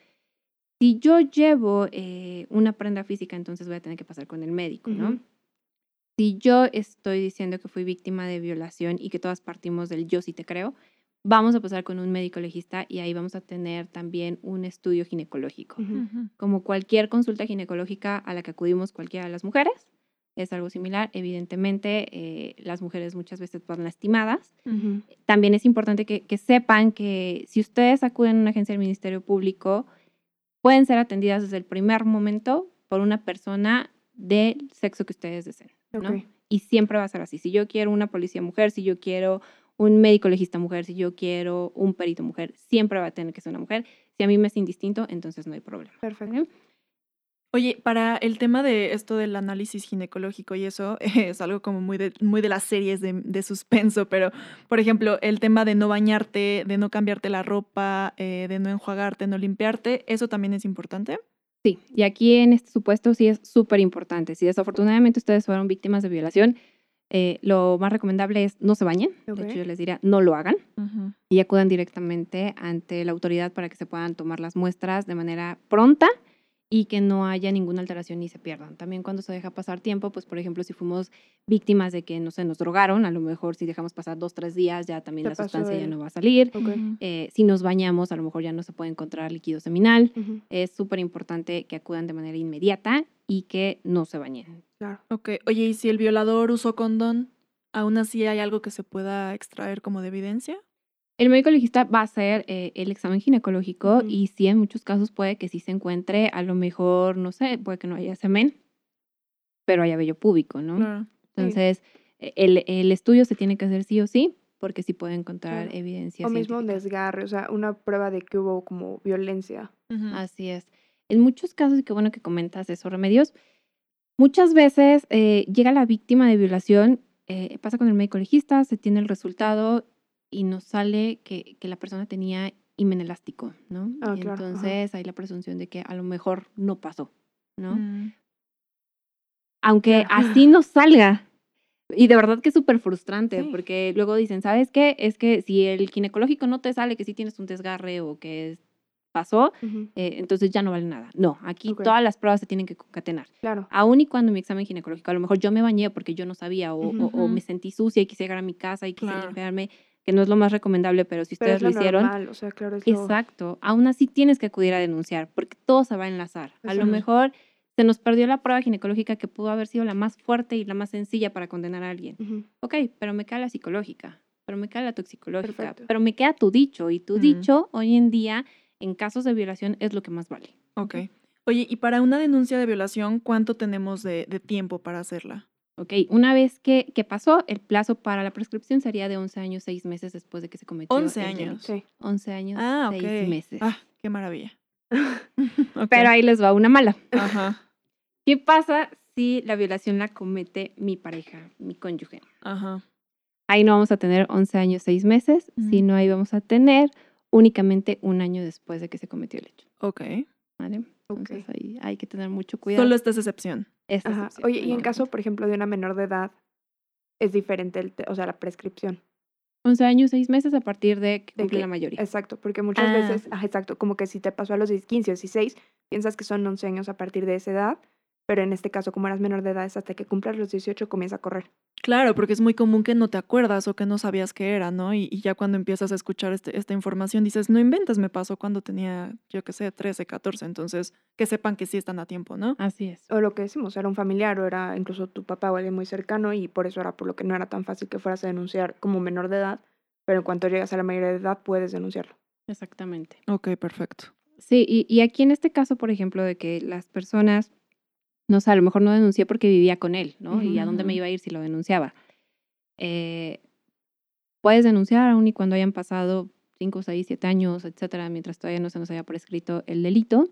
Si yo llevo eh, una prenda física, entonces voy a tener que pasar con el médico, ¿no? Si yo estoy diciendo que fui víctima de violación y que todas partimos del yo sí te creo, vamos a pasar con un médico legista y ahí vamos a tener también un estudio ginecológico como cualquier consulta ginecológica a la que acudimos cualquiera de las mujeres. Es algo similar. Evidentemente, eh, las mujeres muchas veces van lastimadas. También es importante que, que sepan que si ustedes acuden a una agencia del Ministerio Público, pueden ser atendidas desde el primer momento por una persona del sexo que ustedes deseen. Y siempre va a ser así. Si yo quiero una policía mujer, si yo quiero un médico legista mujer, si yo quiero un perito mujer, siempre va a tener que ser una mujer. Si a mí me es indistinto, entonces no hay problema. Perfecto. Oye, para el tema de esto del análisis ginecológico y eso, es algo como muy de, muy de las series de, de suspenso, pero por ejemplo, el tema de no bañarte, de no cambiarte la ropa, eh, de no enjuagarte, no limpiarte, ¿eso también es importante? Sí, y aquí en este supuesto sí es súper importante. Si desafortunadamente ustedes fueron víctimas de violación, eh, lo más recomendable es no se bañen. Ok. De hecho, yo les diría no lo hagan y acudan directamente ante la autoridad para que se puedan tomar las muestras de manera pronta y que no haya ninguna alteración ni se pierdan. También cuando se deja pasar tiempo, pues por ejemplo, si fuimos víctimas de que, no sé, nos drogaron, a lo mejor si dejamos pasar dos, tres días, ya también Se la sustancia ya el- no va a salir. Ok. Eh, si nos bañamos, a lo mejor ya no se puede encontrar líquido seminal Ujú. es súper importante que acudan de manera inmediata y que no se bañen. Claro. Ok, oye, ¿y si el violador usó condón, aún así hay algo que se pueda extraer como de evidencia? El médico legista va a hacer eh, el examen ginecológico Ujú. y sí, en muchos casos puede que sí se encuentre, a lo mejor, no sé, puede que no haya semen, pero haya vello púbico, ¿no? Claro. Entonces, e- el, el estudio se tiene que hacer sí o sí, porque sí puede encontrar Claro. evidencia. O mismo un desgarre, o sea, una prueba de que hubo como violencia. Así es. En muchos casos, y qué bueno que comentas eso, Remedios, muchas veces eh, llega la víctima de violación, eh, pasa con el médico legista, se tiene el resultado y nos sale que, que la persona tenía himen elástico, ¿no? Ah, y claro, ajá. entonces hay la presunción de que a lo mejor no pasó, ¿no? Mm. Aunque Claro. así no salga. Y de verdad que es súper frustrante, Sí. porque luego dicen, ¿sabes qué? Es que si el ginecológico no te sale que sí tienes un desgarre o que es- pasó, Ujú, eh, entonces ya no vale nada. No, aquí Ok. todas las pruebas se tienen que concatenar. Claro. Aún y cuando mi examen ginecológico, a lo mejor yo me bañé porque yo no sabía o, o- o Ujú. me sentí sucia y quise llegar a mi casa y quise Claro. limpiarme, que no es lo más recomendable, pero si Pero ustedes es lo lo hicieron, normal, o sea, claro, es lo... exacto, aún así tienes que acudir a denunciar porque todo se va a enlazar. A lo mejor se nos perdió la prueba ginecológica que pudo haber sido la más fuerte y la más sencilla para condenar a alguien. Ujú, Ok, pero me queda la psicológica, pero me queda la toxicológica, Perfecto. pero me queda tu dicho y tu dicho hoy en día en casos de violación es lo que más vale. Ok. Oye, y para una denuncia de violación, ¿cuánto tenemos de, de tiempo para hacerla? Ok, una vez que, que pasó, el plazo para la prescripción sería de 11 años, 6 meses después de que se cometió 11 el años. delito. Sí. 11 años, Ah, 6 ok. meses. Ah, qué maravilla. Pero ahí les va una mala. Ajá, ¿Qué pasa si la violación la comete mi pareja, mi cónyuge? ajá. Ahí no vamos a tener 11 años, 6 meses, sino ahí vamos a tener únicamente un año después de que se cometió el hecho. Ok. ¿vale? Entonces ahí hay que tener mucho cuidado. Solo esta es excepción. Esa Ajá. excepción, Oye, y en caso, por ejemplo, de una menor de edad, es diferente, el te- o sea, la prescripción. 11 años, 6 meses a partir de que De que- la mayoría. Exacto, porque muchas Ah. veces, ajá, exacto, como que si te pasó a los 10, 15 o 16, piensas que son 11 años a partir de esa edad, pero en este caso, como eras menor de edad, es hasta que cumplas los 18 comienza a correr. Claro, porque es muy común que no te acuerdas o que no sabías qué era, ¿no? Y, y ya cuando empiezas a escuchar este- esta información dices, no inventes, me pasó cuando tenía, yo qué sé, 13, 14. Entonces, que sepan que sí están a tiempo, ¿no? Así es. O lo que decimos, era un familiar o era incluso tu papá o alguien muy cercano y por eso era por lo que no era tan fácil que fueras a denunciar como menor de edad, pero en cuanto llegas a la mayoría de edad puedes denunciarlo. Exactamente. Ok, perfecto. Sí, y, y aquí en este caso, por ejemplo, de que las personas, no sé, a lo mejor no denuncié porque vivía con él, ¿no? ¿Y a dónde me iba a ir si lo denunciaba? Eh, puedes denunciar aún y cuando hayan pasado 5, 6, 7 años, etcétera, mientras todavía no se nos haya prescrito el delito.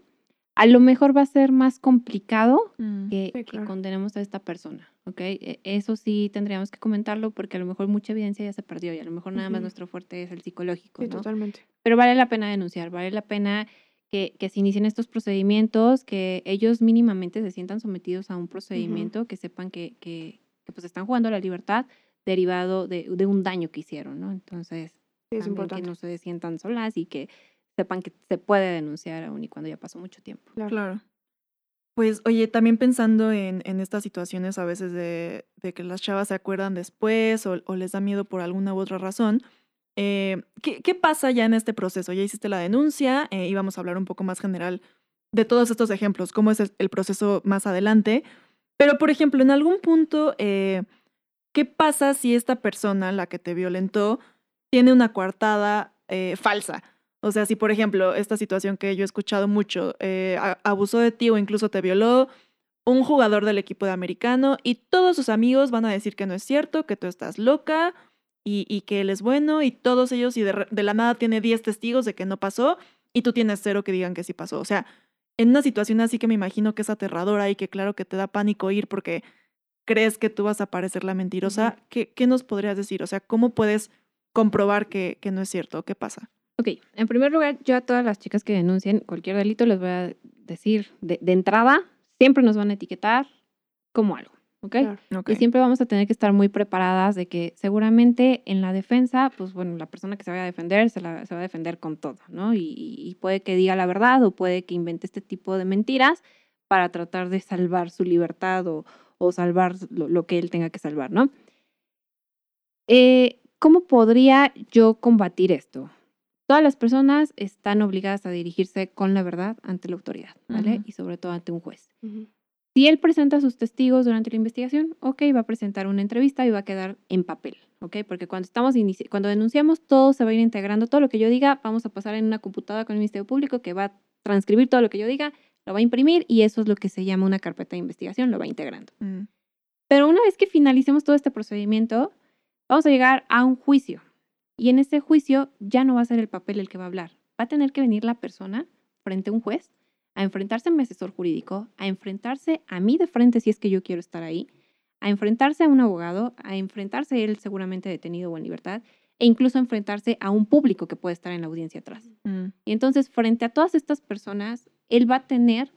A lo mejor va a ser más complicado Mm, que, Sí, que claro. condenemos a esta persona, ¿ok? E- Eso sí tendríamos que comentarlo porque a lo mejor mucha evidencia ya se perdió y a lo mejor nada más nuestro fuerte es el psicológico, Sí, ¿no? totalmente. Pero vale la pena denunciar, vale la pena que, que se inicien estos procedimientos, que ellos mínimamente se sientan sometidos a un procedimiento, que sepan que, que, que, pues están jugando a la libertad derivado de, de un daño que hicieron, ¿no? Entonces, Sí, es también importante. que no se sientan solas y que sepan que se puede denunciar aún y cuando ya pasó mucho tiempo. Claro. Claro. Pues, oye, también pensando en, en estas situaciones a veces de, de que las chavas se acuerdan después o, o les da miedo por alguna u otra razón, eh, ¿qué, pasa ya en este proceso? Ya hiciste la denuncia eh, a hablar un poco más general de todos estos ejemplos, cómo es el- proceso más adelante. Pero, por ejemplo, en algún punto, eh, ¿qué pasa si esta persona, la que te violentó, tiene una coartada eh, falsa? O sea, si por ejemplo, esta situación que yo he escuchado mucho, abusó de ti o incluso te violó un jugador del equipo de americano y todos sus amigos van a decir que no es cierto, que tú estás loca y, y que él es bueno y todos ellos y de, de la nada tiene 10 testigos de que no pasó y tú tienes cero que digan que sí pasó. O sea, en una situación así que me imagino que es aterradora y que claro que te da pánico ir porque crees que tú vas a parecer la mentirosa, ¿qué, qué nos podrías decir? O sea, ¿cómo puedes comprobar que, que no es cierto? ¿Qué pasa? Ok, en primer lugar, yo a todas las chicas que denuncien cualquier delito les voy a decir de, de entrada, siempre nos van a etiquetar como algo, ¿ok? Claro. Ok. Y siempre vamos a tener que estar muy preparadas de que seguramente en la defensa, pues bueno, la persona que se vaya a defender se, la- se va a defender con todo, ¿no? Y, y puede que diga la verdad o puede que invente este tipo de mentiras para tratar de salvar su libertad o, o salvar lo, lo que él tenga que salvar, ¿no? Eh, ¿Cómo podría yo combatir esto? Todas las personas están obligadas a dirigirse con la verdad ante la autoridad, ¿vale? Ujú. Y sobre todo ante un juez. Ujú. Si él presenta sus testigos durante la investigación, ok, va a presentar una entrevista y va a quedar en papel, ok, porque cuando estamos cuando denunciamos todo se va a ir integrando, todo lo que yo diga, vamos a pasar en una computadora con el Ministerio Público que va a transcribir todo lo que yo diga, lo va a imprimir y eso es lo que se llama una carpeta de investigación, lo va integrando. Mm, Pero una vez que finalicemos todo este procedimiento, vamos a llegar a un juicio. Y en ese juicio ya no va a ser el papel el que va a hablar. Va a tener que venir la persona frente a un juez a enfrentarse a mi asesor jurídico, a enfrentarse a mí de frente si es que yo quiero estar ahí, a enfrentarse a un abogado, a enfrentarse él seguramente detenido o en libertad, e incluso a enfrentarse a un público que puede estar en la audiencia atrás. Mm, Y entonces, frente a todas estas personas, él va a tener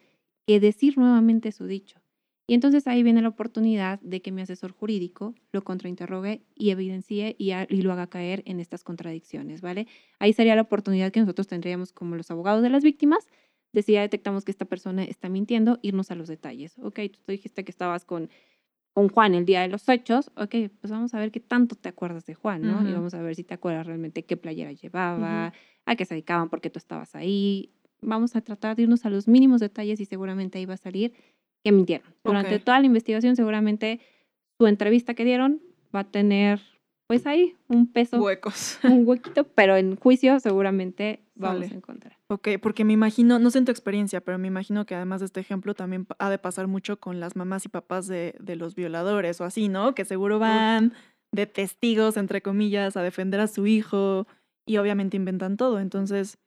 que decir nuevamente su dicho. Y entonces ahí viene la oportunidad de que mi asesor jurídico lo contrainterrogue y evidencie y, lo haga caer en estas contradicciones, ¿vale? Ahí sería la oportunidad que nosotros tendríamos como los abogados de las víctimas, de si ya detectamos que esta persona está mintiendo, irnos a los detalles. Ok, tú dijiste que estabas con, con Juan el día de los hechos, ok, pues vamos a ver qué tanto te acuerdas de Juan, ¿no? Y vamos a ver si te acuerdas realmente qué playera llevaba, a qué se dedicaban, por qué tú estabas ahí. Vamos a tratar de irnos a los mínimos detalles y seguramente ahí va a salir que mintieron. Durante toda la investigación seguramente su entrevista que dieron va a tener pues ahí un peso, Huecos. un huequito, pero en juicio seguramente vamos a encontrar. Ok, porque me imagino, no sé en tu experiencia, pero me imagino que además de este ejemplo también ha de pasar mucho con las mamás y papás de, de los violadores o así, ¿no? Que seguro van de testigos, entre comillas, a defender a su hijo y obviamente inventan todo. Entonces,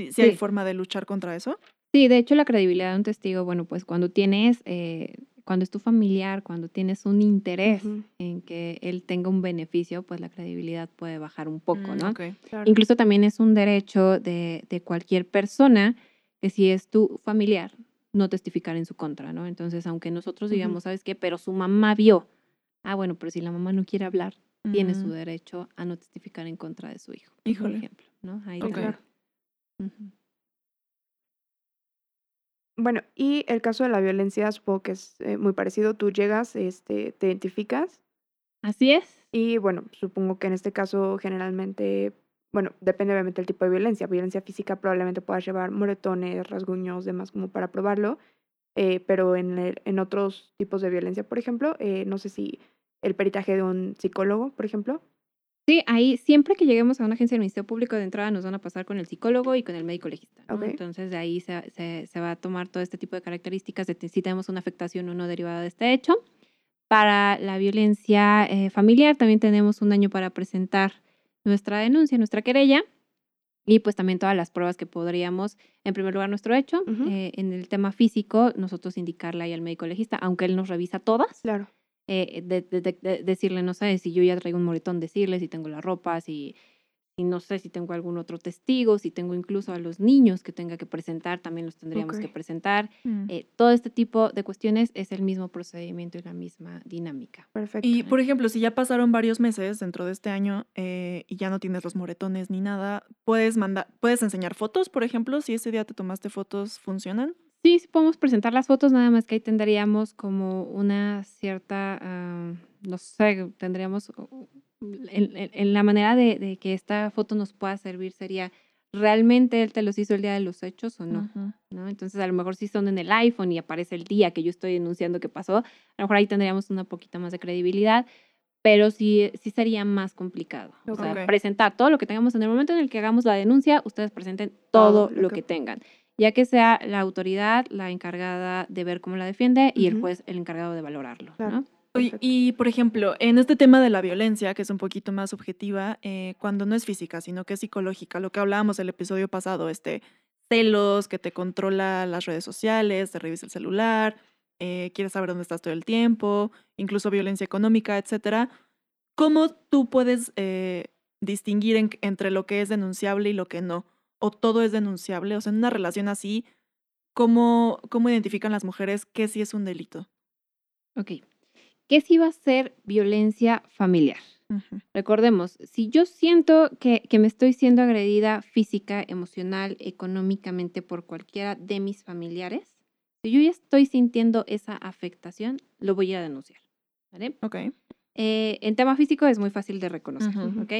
¿sí, sí hay Sí. forma de luchar contra eso? Sí, de hecho la credibilidad de un testigo, bueno, pues cuando tienes, eh, cuando es tu familiar, cuando tienes un interés en que él tenga un beneficio, pues la credibilidad puede bajar un poco, Mm, ¿no? ok. claro. Incluso también es un derecho de, de cualquier persona que si es tu familiar, no testificar en su contra, ¿no? Entonces, aunque nosotros digamos, ¿sabes qué? Pero su mamá vio. Ah, bueno, pero si la mamá no quiere hablar, tiene su Mm, derecho a no testificar en contra de su hijo, Híjole. por ejemplo, ¿no? Ahí Ok. Bueno, y el caso de la violencia supongo que es eh, muy parecido. Tú llegas, este, te identificas Así es. y bueno, supongo que en este caso generalmente, bueno, depende obviamente del tipo de violencia. Violencia física probablemente puedas llevar moretones, rasguños, demás como para probarlo. eh, pero en, el- en otros tipos de violencia, por ejemplo, eh, no sé si el peritaje de un psicólogo, por ejemplo. Sí, ahí siempre que lleguemos a una agencia del Ministerio Público de entrada nos van a pasar con el psicólogo y con el médico legista. ¿no? Entonces de ahí se, se- se va a tomar todo este tipo de características de si tenemos una afectación o no derivada de este hecho. Para la violencia eh, familiar también tenemos un año para presentar nuestra denuncia, nuestra querella y pues también todas las pruebas que podríamos, en primer lugar nuestro hecho, eh, en el tema físico, nosotros indicarle ahí al médico legista, aunque él nos revisa todas, Claro. Eh, de, de- de- de- decirle, no sé, si yo ya traigo un moretón, decirle si tengo la ropa, si, si no sé si tengo algún otro testigo, si tengo incluso a los niños que tenga que presentar, también los tendríamos que presentar. Mm. Eh, todo este tipo de cuestiones es el mismo procedimiento y la misma dinámica. Perfecto. Y, por ejemplo, si ya pasaron varios meses dentro de este año eh, y ya no tienes los moretones ni nada, ¿puedes, mandar, ¿puedes enseñar fotos, por ejemplo? Si ese día te tomaste fotos, ¿funcionan? Sí, sí podemos presentar las fotos, nada más que ahí tendríamos como una cierta, ah, no sé, tendríamos, en, en- en la manera de, de que esta foto nos pueda servir sería, ¿realmente él te los hizo el día de los hechos o no? ¿no? Entonces, a lo mejor si son en el iPhone y aparece el día que yo estoy denunciando que pasó, a lo mejor ahí tendríamos una poquita más de credibilidad, pero sí, sí sería más complicado. O sea, presentar todo lo que tengamos en el momento en el que hagamos la denuncia, ustedes presenten Todo todo lo lo que- que tengan, ya que sea la autoridad la encargada de ver cómo la defiende y el juez el encargado de valorarlo. Claro. ¿no? Y por ejemplo, en este tema de la violencia, que es un poquito más objetiva, eh, cuando no es física, sino que es psicológica, lo que hablábamos el episodio pasado, este celos, que te controla las redes sociales, te revisa el celular, eh, quieres saber dónde estás todo el tiempo, incluso violencia económica, etcétera. ¿Cómo tú puedes eh, distinguir en- entre lo que es denunciable y lo que no? ¿O todo es denunciable? O sea, en una relación así, ¿cómo, cómo identifican las mujeres que sí es un delito? Ok. ¿Qué sí va a ser violencia familiar? Recordemos, si yo siento que, que me estoy siendo agredida física, emocional, económicamente por cualquiera de mis familiares, si yo ya estoy sintiendo esa afectación, lo voy a denunciar. ¿vale? Ok. Eh, en tema físico es muy fácil de reconocer, Ujú. ¿ok?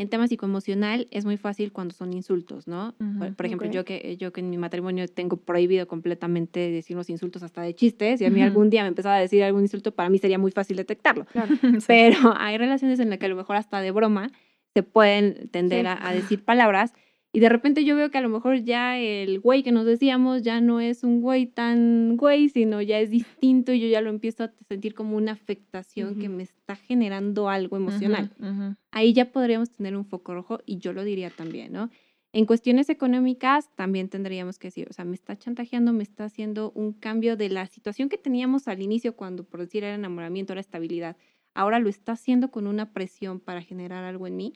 En tema psicoemocional es muy fácil cuando son insultos, ¿no? Por, ejemplo, yo, que, yo que en mi matrimonio tengo prohibido completamente decir los insultos hasta de chistes, y a mí algún día me empezaba a decir algún insulto, para mí sería muy fácil detectarlo. Claro. Pero hay relaciones en las que a lo mejor hasta de broma se pueden tender Sí. a, a decir palabras Y de repente yo veo que a lo mejor ya el güey que nos decíamos ya no es un güey tan güey, sino ya es distinto y yo ya lo empiezo a sentir como una afectación que Ujú. me está generando algo emocional. Ujú, ujú. Ahí ya podríamos tener un foco rojo y yo lo diría también, ¿no? En cuestiones económicas también tendríamos que decir, o sea, me está chantajeando, me está haciendo un cambio de la situación que teníamos al inicio cuando, por decir, era enamoramiento, era estabilidad. Ahora lo está haciendo con una presión para generar algo en mí.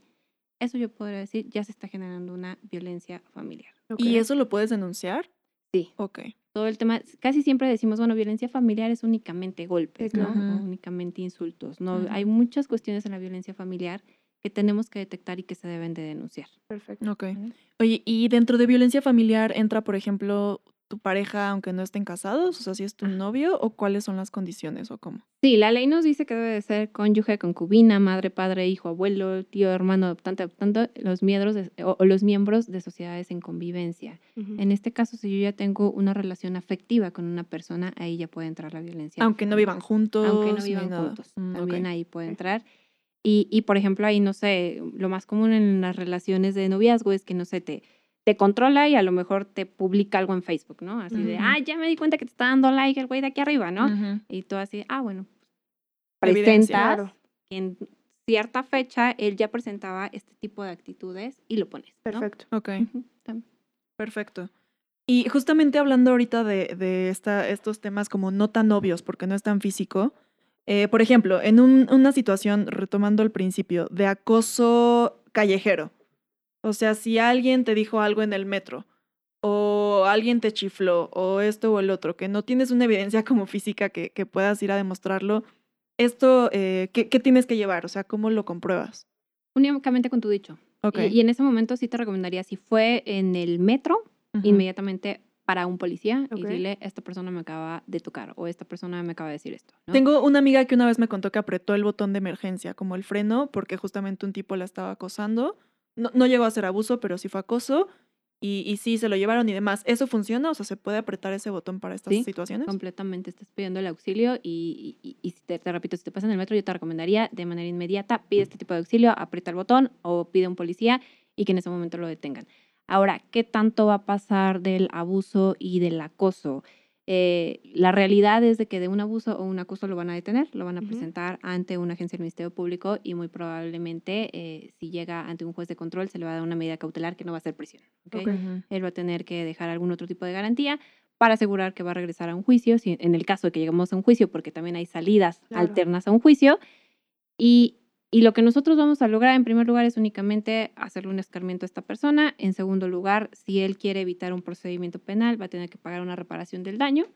Eso yo podría decir, ya se está generando una violencia familiar. ¿Y eso lo puedes denunciar? Sí. Ok. Todo el tema, casi siempre decimos, bueno, violencia familiar es únicamente golpes, Sí, ¿no? claro. Únicamente insultos. No, hay muchas cuestiones en la violencia familiar que tenemos que detectar y que se deben de denunciar. Perfecto. Ok. Oye, ¿y dentro de violencia familiar entra, por ejemplo, tu pareja aunque no estén casados? O sea, si es tu novio o cuáles son las condiciones o cómo? Sí, la ley nos dice que debe de ser cónyuge, concubina, madre, padre, hijo, abuelo, tío, hermano, adoptante, adoptante, los miembros de, o, o los miembros de sociedades en convivencia. En este caso, si yo ya tengo una relación afectiva con una persona, ahí ya puede entrar la violencia. Aunque no vivan juntos. Aunque no vivan nada. juntos, Mm, también ahí puede entrar. Y, y, por ejemplo, ahí, no sé, lo más común en las relaciones de noviazgo es que, no sé, te, te controla y a lo mejor te publica algo en Facebook, ¿no? Así de, ah, ya me di cuenta que te está dando like el güey de aquí arriba, ¿no? Ujú. Y tú así, ah, bueno, presentas Claro. en cierta fecha él ya presentaba este tipo de actitudes y lo pones. ¿no? Perfecto. Ok. Perfecto. Y justamente hablando ahorita de, de esta, estos temas como no tan obvios, porque no es tan físico, eh, por ejemplo, en un- una situación, retomando el principio, de acoso callejero. O sea, si alguien te dijo algo en el metro, o alguien te chifló, o esto o el otro, que no tienes una evidencia como física que, que puedas ir a demostrarlo, esto, eh, ¿qué, qué tienes que llevar? O sea, ¿cómo lo compruebas? Únicamente con tu dicho. Ok. Y, y en ese momento sí te recomendaría, si fue en el metro, inmediatamente para un policía Ok. y dile, esta persona me acaba de tocar o esta persona me acaba de decir esto. ¿no? Tengo una amiga que una vez me contó que apretó el botón de emergencia, como el freno, porque justamente un tipo la estaba acosando. No, no llegó a ser abuso, pero sí fue acoso. Y, y sí, se lo llevaron y demás. ¿Eso funciona? O sea, ¿se puede apretar ese botón para estas Sí, situaciones? completamente estás pidiendo el auxilio y, y- te, te repito, si te pasa en el metro, yo te recomendaría de manera inmediata, pide este tipo de auxilio, aprieta el botón o pide a un policía y que en ese momento lo detengan. Ahora, ¿qué tanto va a pasar del abuso y del acoso? Eh, la realidad es de que de un abuso o un acoso lo van a detener, lo van a presentar ante una agencia del Ministerio Público y muy probablemente eh, si llega ante un juez de control se le va a dar una medida cautelar que no va a ser prisión. ¿ok? Ok. Ujú. él va a tener que dejar algún otro tipo de garantía para asegurar que va a regresar a un juicio, si, en el caso de que lleguemos a un juicio, porque también hay salidas Claro. alternas a un juicio. Y, y lo que nosotros vamos a lograr, en primer lugar, es únicamente hacerle un escarmiento a esta persona. En segundo lugar, si él quiere evitar un procedimiento penal, va a tener que pagar una reparación del daño.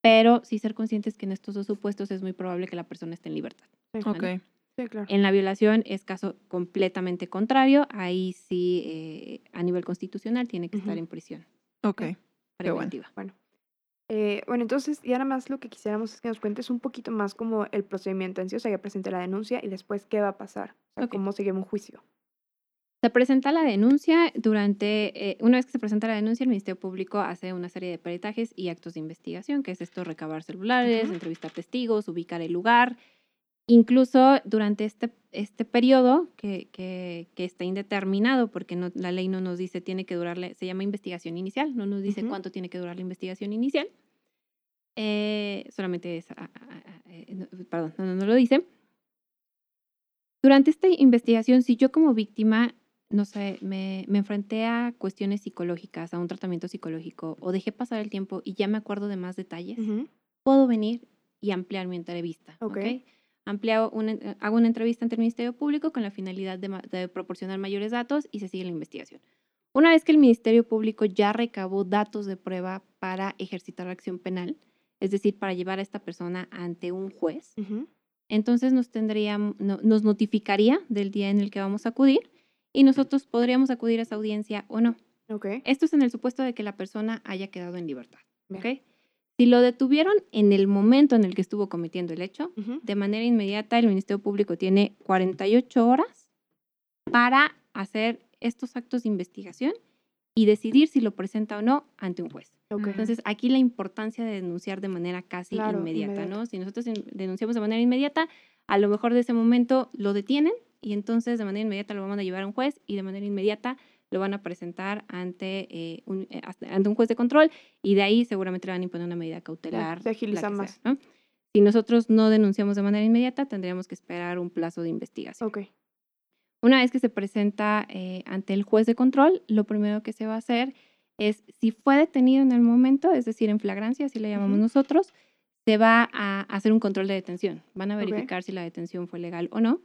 Pero sí ser conscientes que en estos dos supuestos es muy probable que la persona esté en libertad. Sí. Ok. Sí, claro. En la violación es caso completamente contrario. Ahí sí, eh, a nivel constitucional, tiene que estar en prisión Ok. Qué bueno. preventiva. Bueno. Eh, bueno, entonces ya nada más lo que quisiéramos es que nos cuentes un poquito más como el procedimiento en sí, o sea, que presente la denuncia y después qué va a pasar, o sea, Ok. cómo se lleva un juicio. Se presenta la denuncia durante, eh, una vez que se presenta la denuncia, el Ministerio Público hace una serie de peritajes y actos de investigación, que es esto, recabar celulares, entrevistar testigos, ubicar el lugar. Incluso durante este, este periodo, que, que, que está indeterminado, porque no, la ley no nos dice tiene que durarle, se llama investigación inicial, no nos dice Ujú. cuánto tiene que durar la investigación inicial. Eh, solamente es, ah, ah, ah, eh, no, perdón, no, no, lo dice. Durante esta investigación, si yo como víctima, no sé, me, me enfrenté a cuestiones psicológicas, a un tratamiento psicológico, o dejé pasar el tiempo y ya me acuerdo de más detalles, Ujú. puedo venir y ampliar mi entrevista. Ok. ¿ok? Amplio una en- hago una entrevista ante el Ministerio Público con la finalidad de, de proporcionar mayores datos y se sigue la investigación. Una vez que el Ministerio Público ya recabó datos de prueba para ejercitar la acción penal, es decir, para llevar a esta persona ante un juez, Ujú. entonces nos, tendría, no- nos notificaría del día en el que vamos a acudir y nosotros podríamos acudir a esa audiencia o no. Ok. Esto es en el supuesto de que la persona haya quedado en libertad. Bien. Si lo detuvieron en el momento en el que estuvo cometiendo el hecho, de manera inmediata el Ministerio Público tiene 48 horas para hacer estos actos de investigación y decidir si lo presenta o no ante un juez. Entonces, aquí la importancia de denunciar de manera casi Claro, inmediata, inmediata. ¿no? Si nosotros denunciamos de manera inmediata, a lo mejor de ese momento lo detienen y entonces de manera inmediata lo vamos a llevar a un juez y de manera inmediata lo van a presentar ante, eh, un, eh, ante un juez de control y de ahí seguramente le van a imponer una medida cautelar. se agiliza la que más. sea, ¿no? Si nosotros no denunciamos de manera inmediata, tendríamos que esperar un plazo de investigación. Una vez que se presenta eh, ante el juez de control, lo primero que se va a hacer es, si fue detenido en el momento, es decir, en flagrancia, así le llamamos nosotros, se va a hacer un control de detención. Van a verificar si la detención fue legal o no.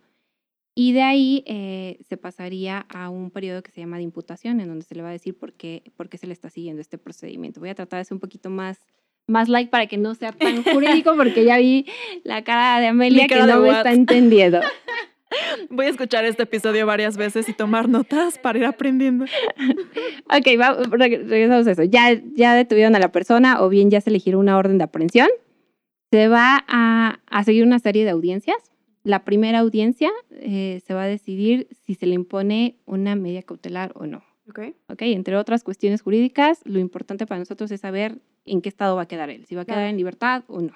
Y de ahí eh, se pasaría a un periodo que se llama de imputación, en donde se le va a decir por qué, por qué se le está siguiendo este procedimiento. Voy a tratar de ser un poquito más, más light para que no sea tan jurídico, porque ya vi la cara de Amelia que cara no me what? está entendiendo. Voy a escuchar este episodio varias veces y tomar notas para ir aprendiendo. Ok, va- regresamos a eso. Ya, ya detuvieron a la persona o bien ya se le giró una orden de aprehensión. Se va a, a seguir una serie de audiencias. La primera audiencia eh, se va a decidir si se le impone una medida cautelar o no. Ok. Ok, entre otras cuestiones jurídicas, lo importante para nosotros es saber en qué estado va a quedar él, si va a quedar Claro. en libertad o no.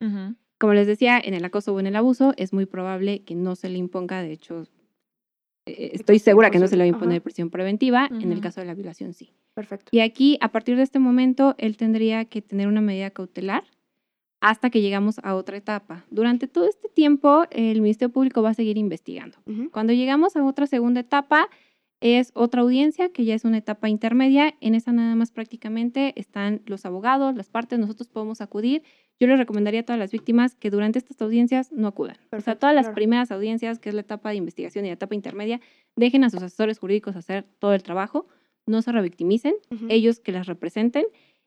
Ujú. Como les decía, en el acoso o en el abuso es muy probable que no se le imponga, de hecho, eh, estoy cualquier segura que no se le va a imponer ajá. prisión preventiva, en el caso de la violación sí. Perfecto. Y aquí, a partir de este momento, él tendría que tener una medida cautelar hasta que llegamos a otra etapa. Durante todo este tiempo, el Ministerio Público va a seguir investigando. Cuando llegamos a otra segunda etapa, es otra audiencia, que ya es una etapa intermedia. En esa nada más prácticamente están los abogados, las partes, nosotros podemos acudir. Yo les recomendaría a todas las víctimas que durante estas audiencias no acudan. o sea, Perfecto, todas las claro. primeras audiencias, que es la etapa de investigación y la etapa intermedia, dejen a sus asesores jurídicos hacer todo el trabajo, no se revictimicen, Ujú. ellos que las representen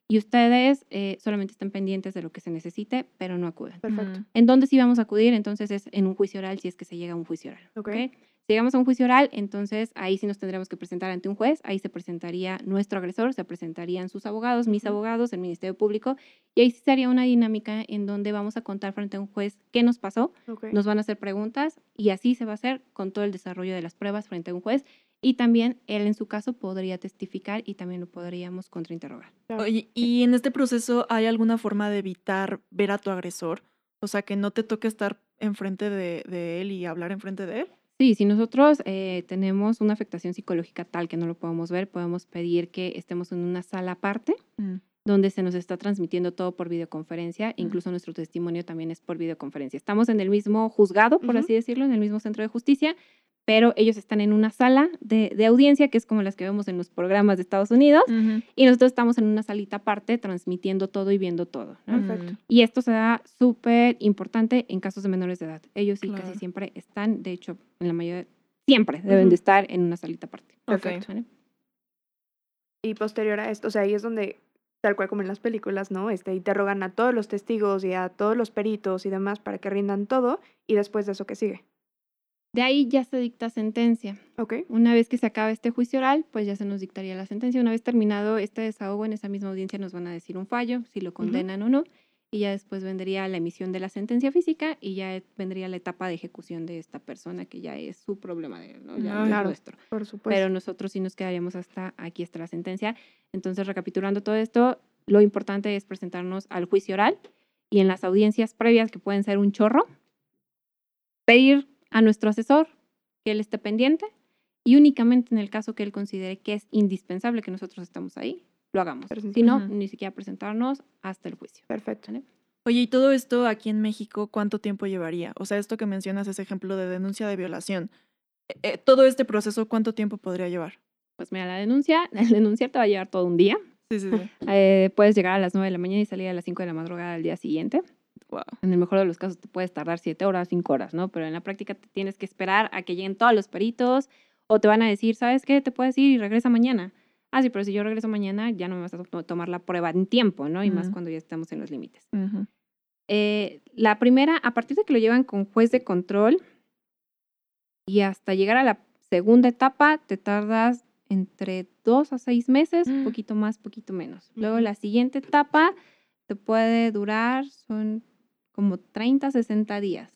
y ustedes eh, solamente estén pendientes de lo que se necesite, pero no acudan. Perfecto. Ujú. ¿En dónde sí vamos a acudir? Entonces es en un juicio oral si es que se llega a un juicio oral. Ok. Si llegamos a un juicio oral, entonces ahí sí nos tendremos que presentar ante un juez, ahí se presentaría nuestro agresor, se presentarían sus abogados, mis abogados, el Ministerio Público, y ahí sí sería una dinámica en donde vamos a contar frente a un juez qué nos pasó, Ok. nos van a hacer preguntas y así se va a hacer con todo el desarrollo de las pruebas frente a un juez y también él en su caso podría testificar y también lo podríamos contrainterrogar. Oye, ¿y en este proceso hay alguna forma de evitar ver a tu agresor? O sea, que no te toque estar enfrente de, de él y hablar enfrente de él. Sí, si nosotros eh, tenemos una afectación psicológica tal que no lo podemos ver, podemos pedir que estemos en una sala aparte Mm. donde se nos está transmitiendo todo por videoconferencia, incluso nuestro testimonio también es por videoconferencia. Estamos en el mismo juzgado, por Ujú. así decirlo, en el mismo centro de justicia, pero ellos están en una sala de, de audiencia, que es como las que vemos en los programas de Estados Unidos, y nosotros estamos en una salita aparte transmitiendo todo y viendo todo. ¿no? Perfecto. Y esto será súper importante en casos de menores de edad. Ellos sí Claro. casi siempre están, de hecho, en la mayoría, siempre deben de estar en una salita aparte. Perfecto. ¿vale? Y posterior a esto, o sea, ahí es donde, tal cual como en las películas, ¿no? Este, interrogan a todos los testigos y a todos los peritos y demás para que rindan todo y después de eso que sigue. De ahí ya se dicta sentencia. Ok. Una vez que se acabe este juicio oral, pues ya se nos dictaría la sentencia. Una vez terminado este desahogo, en esa misma audiencia nos van a decir un fallo, si lo condenan o no, y ya después vendría la emisión de la sentencia física y ya vendría la etapa de ejecución de esta persona, que ya es su problema, de, él, ¿no? ya no es Claro. nuestro. Por supuesto. Pero nosotros sí nos quedaríamos hasta aquí está la sentencia. Entonces, recapitulando todo esto, lo importante es presentarnos al juicio oral y en las audiencias previas, que pueden ser un chorro, pedir a nuestro asesor que él esté pendiente y únicamente en el caso que él considere que es indispensable que nosotros estemos ahí, lo hagamos. Presenta- Si no, ni siquiera presentarnos hasta el juicio. Perfecto. Oye, ¿y todo esto aquí en México cuánto tiempo llevaría? O sea, esto que mencionas, ese ejemplo de denuncia de violación. eh, eh, todo este proceso, ¿cuánto tiempo podría llevar? Pues mira, la denuncia, el denunciar te va a llevar todo un día. Sí, sí, sí. Eh, puedes llegar a las 9 de la mañana y salir a las 5 de la madrugada al día siguiente. Wow. En el mejor de los casos te puedes tardar 7 horas, 5 horas, ¿no? Pero en la práctica te tienes que esperar a que lleguen todos los peritos o te van a decir, ¿sabes qué? Te puedes ir y regresa mañana. Ah, sí, pero si yo regreso mañana ya no me vas a to- tomar la prueba en tiempo, ¿no? Y más Ujú. cuando ya estamos en los límites. Ujú. Eh, la primera, a partir de que lo llevan con juez de control y hasta llegar a la segunda etapa, te tardas entre dos a seis meses, Mm. poquito más, poquito menos. Luego la siguiente etapa te puede durar, son como 30, 60 días.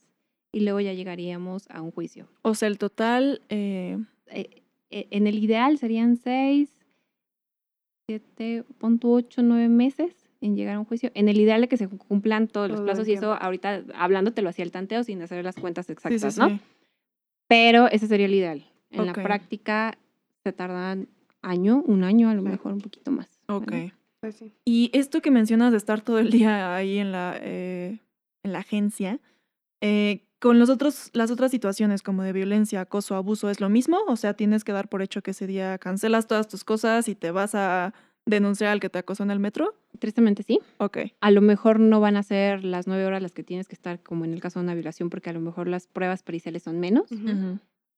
Y luego ya llegaríamos a un juicio. O sea, el total, eh, Eh, eh, en el ideal serían seis, siete, punto ocho, nueve meses en llegar a un juicio. En el ideal de que se cumplan todos los Todo plazos y eso ahorita hablándote lo hacía el tanteo sin hacer las cuentas exactas, sí, ¿no? sí. Pero ese sería el ideal. En la práctica se tardan año, un año, a lo Sí. mejor un poquito más. Ok. ¿vale? Pues sí. Y esto que mencionas de estar todo el día ahí en la, eh, en la agencia, eh, con los otros, las otras situaciones como de violencia, acoso, abuso, ¿es lo mismo? O sea, tienes que dar por hecho que ese día cancelas todas tus cosas y te vas a denunciar al que te acosó en el metro. Tristemente sí. Ok. A lo mejor no van a ser las nueve horas las que tienes que estar, como en el caso de una violación, porque a lo mejor las pruebas periciales son menos.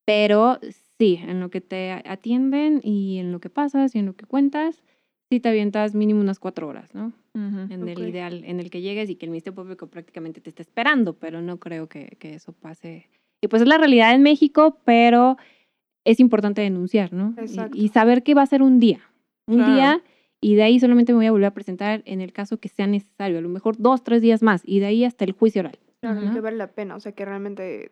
Pero sí, en lo que te atienden y en lo que pasas y en lo que cuentas, sí te avientas mínimo unas cuatro horas, ¿no? Ujú. En Ok. el ideal, en el que llegues y que el Ministerio Público prácticamente te esté esperando, pero no creo que, que eso pase. Y pues es la realidad en México, pero es importante denunciar, ¿no? Y- Exacto. Y, saber que va a ser un día, un Claro. día, y de ahí solamente me voy a volver a presentar en el caso que sea necesario, a lo mejor dos, tres días más, y de ahí hasta el juicio oral. Claro, Ujú. que vale la pena. O sea, que realmente,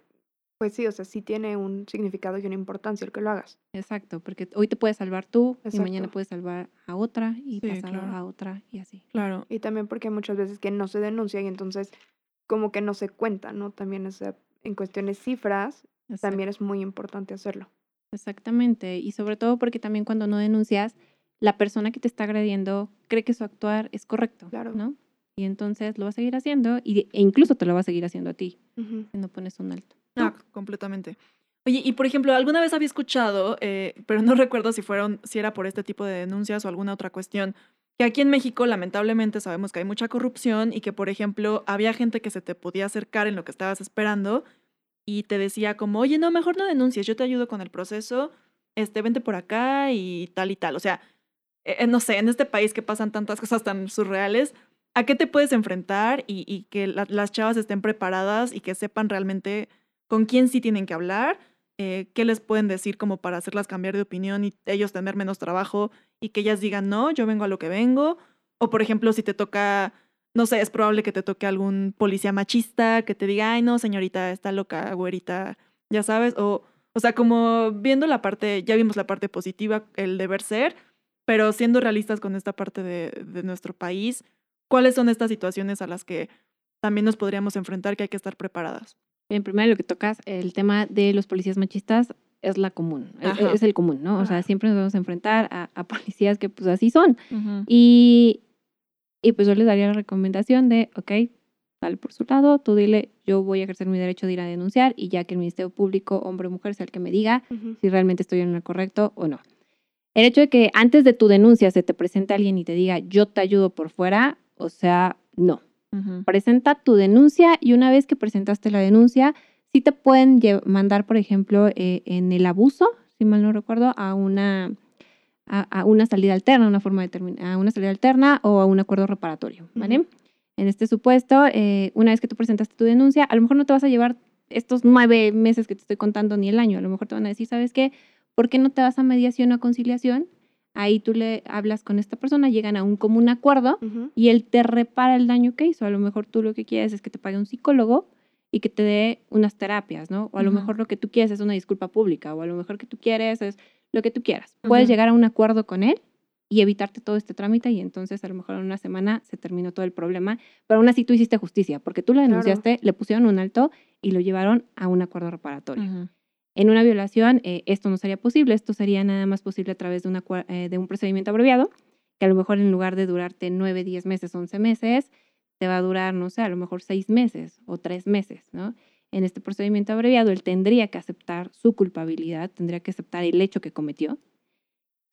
pues sí, o sea, sí tiene un significado y una importancia el que lo hagas. Exacto, porque hoy te puedes salvar tú y mañana puedes salvar a otra y Sí, claro. a otra y así. Claro. Y también porque hay muchas veces que no se denuncia y entonces como que no se cuenta, ¿no? También o sea, en cuestiones cifras, también es muy importante hacerlo. Exactamente, y sobre todo porque también cuando no denuncias, la persona que te está agrediendo cree que su actuar es correcto, Claro. ¿no? Y entonces lo va a seguir haciendo y, e incluso te lo va a seguir haciendo a ti si no pones un alto. Ah, completamente. Oye, y por ejemplo, alguna vez había escuchado, eh, pero no recuerdo si fueron, si era por este tipo de denuncias o alguna otra cuestión, que aquí en México lamentablemente sabemos que hay mucha corrupción y que, por ejemplo, había gente que se te podía acercar en lo que estabas esperando y te decía como, oye, no, mejor no denuncies, yo te ayudo con el proceso, este, vente por acá y tal y tal. O sea, eh, no sé, en este país que pasan tantas cosas tan surreales, ¿a qué te puedes enfrentar y, y que la- las chavas estén preparadas y que sepan realmente con quién sí tienen que hablar, eh, qué les pueden decir como para hacerlas cambiar de opinión y ellos tener menos trabajo y que ellas digan, no, yo vengo a lo que vengo? O por ejemplo, si te toca, no sé, es probable que te toque algún policía machista que te diga, ay, no, señorita, está loca, güerita, ya sabes, o, o sea, como viendo la parte, ya vimos la parte positiva, el deber ser, pero siendo realistas con esta parte de, de nuestro país, ¿cuáles son estas situaciones a las que también nos podríamos enfrentar que hay que estar preparadas? En primero lo que tocas, el tema de los policías machistas es la común, e- Ajá. es el común, ¿no? O sea, siempre nos vamos a enfrentar a, a policías que pues así son. Y, y pues yo les daría la recomendación de, ok, dale por su lado, tú dile, yo voy a ejercer mi derecho de ir a denunciar y ya que el Ministerio Público, hombre o mujer, sea el que me diga si realmente estoy en lo correcto o no. El hecho de que antes de tu denuncia se te presente alguien y te diga, yo te ayudo por fuera, o sea, no. Presenta tu denuncia y una vez que presentaste la denuncia, sí te pueden mandar, por ejemplo, eh, en el abuso, si mal no recuerdo, a una, a, a una salida alterna, una forma de a una salida alterna o a un acuerdo reparatorio, ¿vale? Ujú. En este supuesto, eh, una vez que tú presentaste tu denuncia, a lo mejor no te vas a llevar estos nueve meses que te estoy contando ni el año, a lo mejor te van a decir, ¿sabes qué? ¿Por qué no te vas a mediación o a conciliación? Ahí tú le hablas con esta persona, llegan a un común acuerdo y él te repara el daño que hizo. A lo mejor tú lo que quieres es que te pague un psicólogo y que te dé unas terapias, ¿no? O a lo mejor lo que tú quieres es una disculpa pública, o a lo mejor que tú quieres es lo que tú quieras. Puedes llegar a un acuerdo con él y evitarte todo este trámite y entonces a lo mejor en una semana se terminó todo el problema, pero aún así tú hiciste justicia, porque tú la Claro. denunciaste, le pusieron un alto y lo llevaron a un acuerdo reparatorio. En una violación, eh, esto no sería posible, esto sería nada más posible a través de, una eh, de un procedimiento abreviado, que a lo mejor en lugar de durarte 9, 10 meses, 11 meses, te va a durar, no sé, a lo mejor 6 meses o 3 meses, ¿no? En este procedimiento abreviado, él tendría que aceptar su culpabilidad, tendría que aceptar el hecho que cometió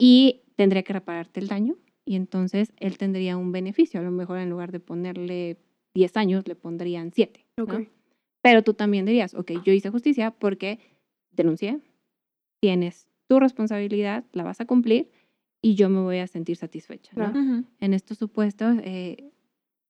y tendría que repararte el daño y entonces él tendría un beneficio. A lo mejor en lugar de ponerle 10 años, le pondrían 7. ¿no? Ok. Pero tú también dirías, ok, yo hice justicia porque denuncié, tienes tu responsabilidad, la vas a cumplir y yo me voy a sentir satisfecha. En estos supuestos, eh,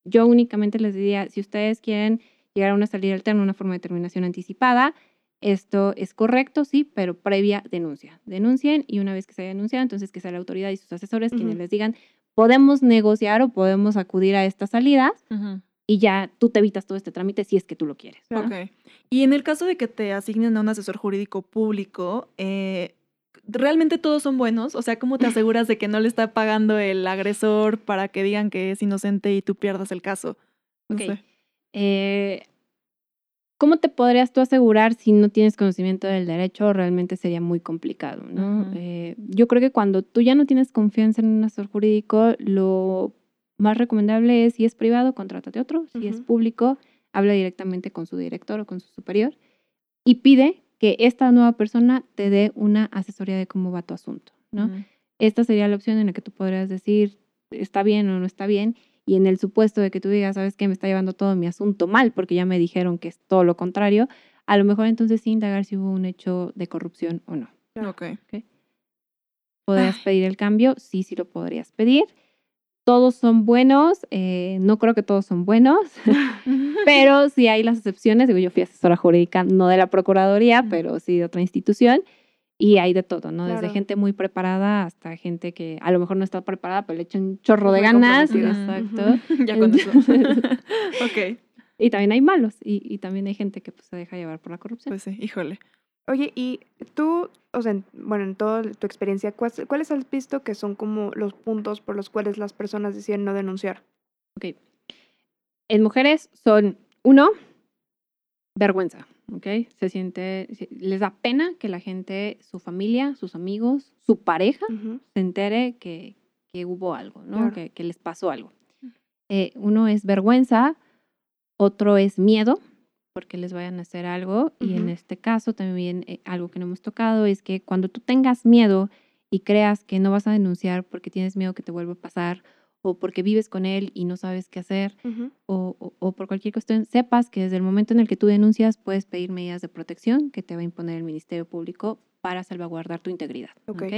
yo únicamente les diría, si ustedes quieren llegar a una salida alterna, una forma de terminación anticipada, esto es correcto, sí, pero previa denuncia. Denuncien y una vez que se haya denunciado, entonces que sea la autoridad y sus asesores quienes les digan, podemos negociar o podemos acudir a esta salida Ujú. Y ya tú te evitas todo este trámite si es que tú lo quieres. ¿no? Ok. Y en el caso de que te asignen a un asesor jurídico público, eh, ¿realmente todos son buenos? O sea, ¿cómo te aseguras de que no le está pagando el agresor para que digan que es inocente y tú pierdas el caso? No sé. Eh, ¿Cómo te podrías tú asegurar si no tienes conocimiento del derecho? Realmente sería muy complicado, ¿no? Eh, yo creo que cuando tú ya no tienes confianza en un asesor jurídico, lo más recomendable es, si es privado, contrátate otro. Si es Ujú. público, habla directamente con su director o con su superior y pide que esta nueva persona te dé una asesoría de cómo va tu asunto, ¿no? Ujú. esta sería la opción en la que tú podrías decir está bien o no está bien. Y en el supuesto de que tú digas, ¿sabes qué? Me está llevando todo mi asunto mal porque ya me dijeron que es todo lo contrario, a lo mejor entonces sí indagar si hubo un hecho de corrupción o no. Ok. ¿Podrías pedir el cambio? Sí, sí lo podrías pedir. Todos son buenos, eh, no creo que todos son buenos, pero sí hay las excepciones. Digo, yo fui asesora jurídica, no de la Procuraduría, pero sí de otra institución. Y hay de todo, ¿no? Desde gente muy preparada hasta gente que a lo mejor no está preparada, pero le echa un chorro de ganas. Exacto. ya con eso. Ok, Y también hay malos. Y, y también hay gente que pues, se deja llevar por la corrupción. pues sí, híjole. Oye, y tú, o sea, en- bueno, en toda tu experiencia, ¿cuáles, ¿cuáles has visto que son como los puntos por los cuales las personas deciden no denunciar? En mujeres son, uno, vergüenza, ¿ok? Se siente, les da pena que la gente, su familia, sus amigos, su pareja, se entere que, que hubo algo, ¿no? Claro. Que, que les pasó algo. Eh, uno es vergüenza, otro es miedo, porque les vayan a hacer algo. Y en este caso también eh, algo que no hemos tocado es que cuando tú tengas miedo y creas que no vas a denunciar porque tienes miedo que te vuelva a pasar o porque vives con él y no sabes qué hacer Ujú. o, o- o por cualquier cuestión, sepas que desde el momento en el que tú denuncias puedes pedir medidas de protección que te va a imponer el Ministerio Público para salvaguardar tu integridad. Ok. ¿ok?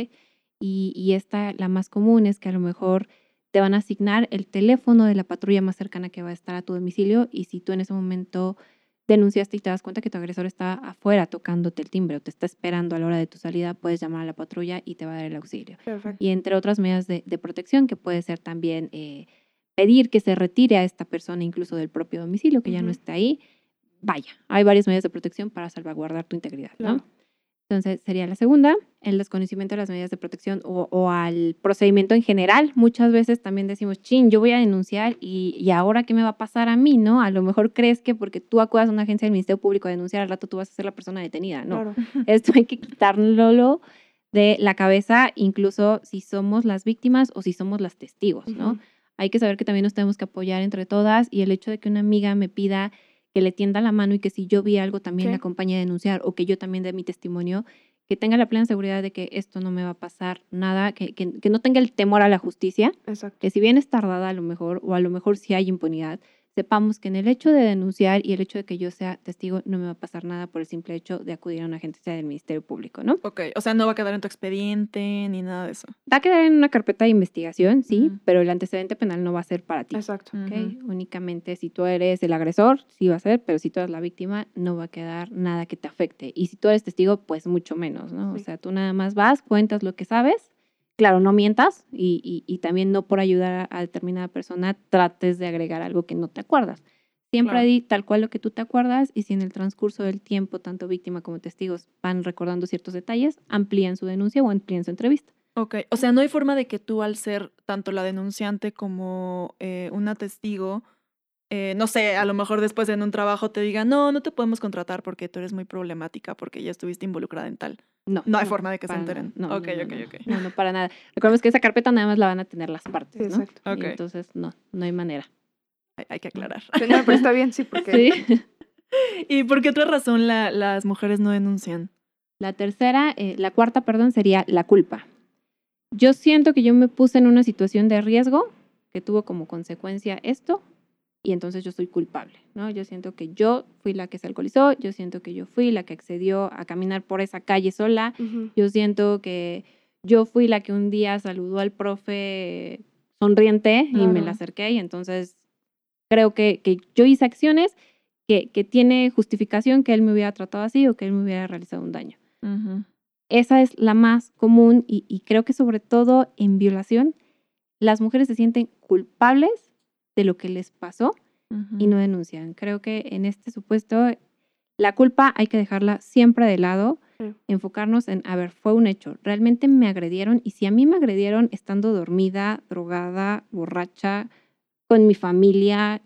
Y, y esta, la más común, es que a lo mejor te van a asignar el teléfono de la patrulla más cercana que va a estar a tu domicilio y si tú en ese momento denunciaste y te das cuenta que tu agresor está afuera tocándote el timbre o te está esperando a la hora de tu salida, puedes llamar a la patrulla y te va a dar el auxilio Perfecto. y entre otras medidas de, de protección, que puede ser también eh, pedir que se retire a esta persona incluso del propio domicilio, que ya no esté ahí. Vaya, hay varias medidas de protección para salvaguardar tu integridad, ¿no? Entonces, sería la segunda, el desconocimiento de las medidas de protección o, o al procedimiento en general. Muchas veces también decimos, chin, yo voy a denunciar y, y ahora qué me va a pasar a mí, ¿no? A lo mejor crees que porque tú acudas a una agencia del Ministerio Público a denunciar, al rato tú vas a ser la persona detenida, ¿no? Claro. Esto hay que quitarlo de la cabeza, incluso si somos las víctimas o si somos las testigos, ¿no? Hay que saber que también nos tenemos que apoyar entre todas y el hecho de que una amiga me pida que le tienda la mano y que si yo vi algo también Sí. la acompañe a denunciar o que yo también dé mi testimonio, que tenga la plena seguridad de que esto no me va a pasar nada, que, que, que no tenga el temor a la justicia, Exacto. que si bien es tardada a lo mejor o a lo mejor si hay impunidad, sepamos que en el hecho de denunciar y el hecho de que yo sea testigo no me va a pasar nada por el simple hecho de acudir a una agencia del Ministerio Público, ¿no? Ok, o sea, no va a quedar en tu expediente ni nada de eso. Va a quedar en una carpeta de investigación, sí, Ujú. pero el antecedente penal no va a ser para ti. Exacto. ¿ok? Únicamente si tú eres el agresor, sí va a ser, pero si tú eres la víctima, no va a quedar nada que te afecte. Y si tú eres testigo, pues mucho menos, ¿no? O sea, tú nada más vas, cuentas lo que sabes. Claro, no mientas y, y- y también no por ayudar a, a determinada persona trates de agregar algo que no te acuerdas. Siempre Claro. di tal cual lo que tú te acuerdas y si en el transcurso del tiempo tanto víctima como testigos van recordando ciertos detalles, amplían su denuncia o amplían su entrevista. Ok, o sea, no hay forma de que tú al ser tanto la denunciante como eh, una testigo, eh, no sé, a lo mejor después en un trabajo te diga, no, no te podemos contratar porque tú eres muy problemática, porque ya estuviste involucrada en tal. No, No hay forma de que se enteren. No, no, no, ok, no. ok. No, no, para nada. Recordemos que esa carpeta nada más la van a tener las partes, Sí, ¿no? exacto. Entonces, no, no hay manera. Hay, hay que aclarar. Sí, no, pero está bien, sí, porque Sí. ¿Y por qué otra razón la- las mujeres no denuncian? La tercera, eh, la cuarta, perdón, sería la culpa. Yo siento que yo me puse en una situación de riesgo que tuvo como consecuencia esto y entonces yo soy culpable, ¿no? Yo siento que yo fui la que se alcoholizó, yo siento que yo fui la que accedió a caminar por esa calle sola, Ujú. yo siento que yo fui la que un día saludó al profe sonriente y me Claro. la acerqué y entonces creo que, que yo hice acciones que, que tiene justificación que él me hubiera tratado así o que él me hubiera realizado un daño. Esa es la más común y, y creo que sobre todo en violación, las mujeres se sienten culpables de lo que les pasó y no denuncian. Creo que en este supuesto la culpa hay que dejarla siempre de lado, Sí. enfocarnos en, a ver, fue un hecho, realmente me agredieron y si a mí me agredieron estando dormida, drogada, borracha, con mi familia,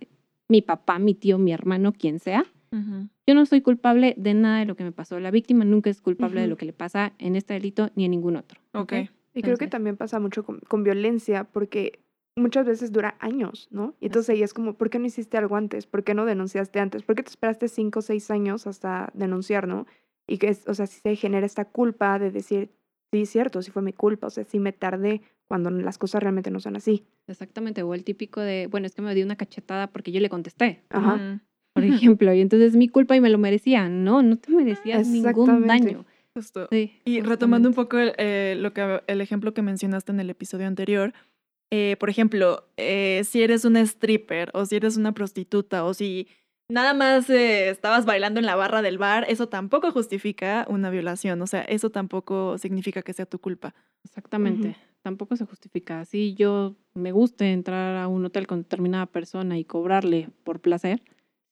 mi papá, mi tío, mi hermano, quien sea, Ujú. Yo no soy culpable de nada de lo que me pasó. La víctima nunca es culpable de lo que le pasa en este delito ni en ningún otro. Ok. Y creo que Entonces- también pasa mucho con, con violencia porque muchas veces dura años, ¿no? Y entonces ahí es como, ¿por qué no hiciste algo antes? ¿Por qué no denunciaste antes? ¿Por qué te esperaste cinco o seis años hasta denunciar, ¿no? Y que, es, o sea, si se genera esta culpa de decir, sí, es cierto, sí fue mi culpa, o sea, sí me tardé cuando las cosas realmente no son así. Exactamente. O el típico de, bueno, es que me dio una cachetada porque yo le contesté, Ajá. Por ejemplo. Y entonces es mi culpa y me lo merecía. No, no te merecías ningún daño. Justo. Sí, Y retomando un poco el, eh, lo que, el ejemplo que mencionaste en el episodio anterior, eh, por ejemplo, eh, si eres una stripper o si eres una prostituta o si nada más eh, estabas bailando en la barra del bar, eso tampoco justifica una violación, o sea, eso tampoco significa que sea tu culpa. Exactamente. Tampoco se justifica. Si yo me guste entrar a un hotel con determinada persona y cobrarle por placer,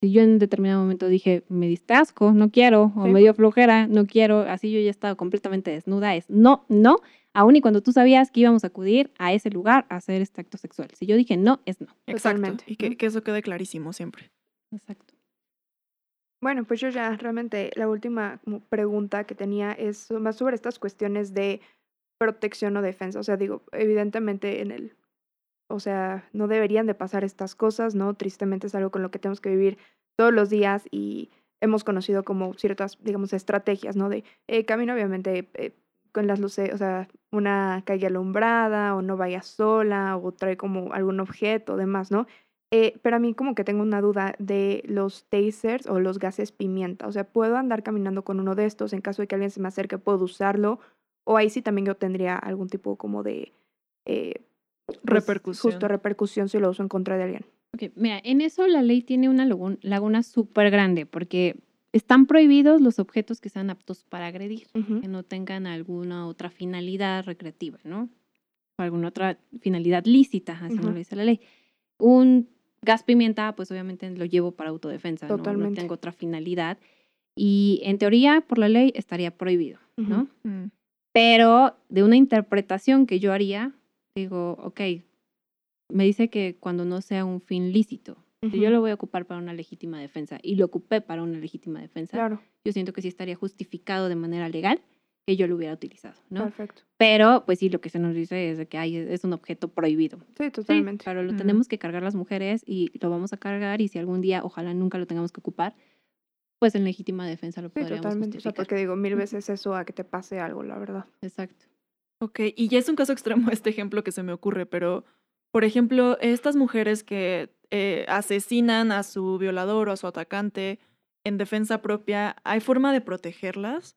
si yo en determinado momento dije, me diste asco, no quiero, o Sí. me dio flojera, no quiero, así yo ya he estado completamente desnuda, es no, no, aun y cuando tú sabías que íbamos a acudir a ese lugar a hacer este acto sexual. Si yo dije no, es no. Exacto. Totalmente. Y que, eso quede clarísimo siempre. Exacto. Bueno, pues yo ya realmente la última como pregunta que tenía es más sobre estas cuestiones de protección o defensa. O sea, digo, evidentemente en el, o sea, no deberían de pasar estas cosas, ¿no? Tristemente es algo con lo que tenemos que vivir todos los días y hemos conocido como ciertas, digamos, estrategias, ¿no? De eh, camino obviamente eh, con las luces, o sea, una calle alumbrada o no vaya sola o trae como algún objeto, demás, ¿no? Eh, pero a mí como que tengo una duda de los tasers o los gases pimienta. O sea, ¿puedo andar caminando con uno de estos en caso de que alguien se me acerque? ¿Puedo usarlo? O ahí sí también yo tendría algún tipo como de... eh, pues, Repercusión. Justo repercusión si lo uso en contra de alguien. Ok, mira, en eso la ley tiene una lagun- laguna súper grande porque están prohibidos los objetos que sean aptos para agredir. Ujú. que no tengan alguna otra finalidad recreativa, ¿no? O alguna otra finalidad lícita, así Ujú. no lo dice la ley. Un gas pimienta, pues obviamente lo llevo para autodefensa, ¿no? no Totalmente. tengo otra finalidad. Y en teoría, por la ley, estaría prohibido, ¿no? Ujú. Mm. Pero de una interpretación que yo haría, digo, ok, me dice que cuando no sea un fin lícito, si yo lo voy a ocupar para una legítima defensa y lo ocupé para una legítima defensa, Claro, yo siento que sí estaría justificado de manera legal que yo lo hubiera utilizado, ¿no? perfecto. Pero, pues sí, lo que se nos dice es que hay, es un objeto prohibido. Sí, Sí, totalmente. pero lo tenemos que cargar las mujeres y lo vamos a cargar y si algún día, ojalá nunca lo tengamos que ocupar, pues en legítima defensa lo Sí, podríamos totalmente. O sea, porque digo, mil veces eso a que te pase algo, la verdad. Exacto. Ok, y ya es un caso extremo este ejemplo que se me ocurre, pero, por ejemplo, estas mujeres que eh, asesinan a su violador o a su atacante en defensa propia, ¿hay forma de protegerlas?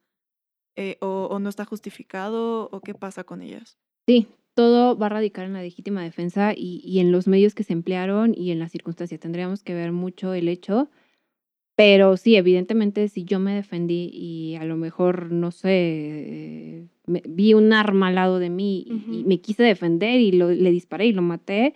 Eh, o, ¿O no está justificado? ¿O qué pasa con ellas? Sí, todo va a radicar en la legítima defensa y, y en los medios que se emplearon y en las circunstancias. Tendríamos que ver mucho el hecho. Pero sí, evidentemente, si yo me defendí y a lo mejor, no sé, eh, me- vi un arma al lado de mí y, y me quise defender y lo- le disparé y lo maté,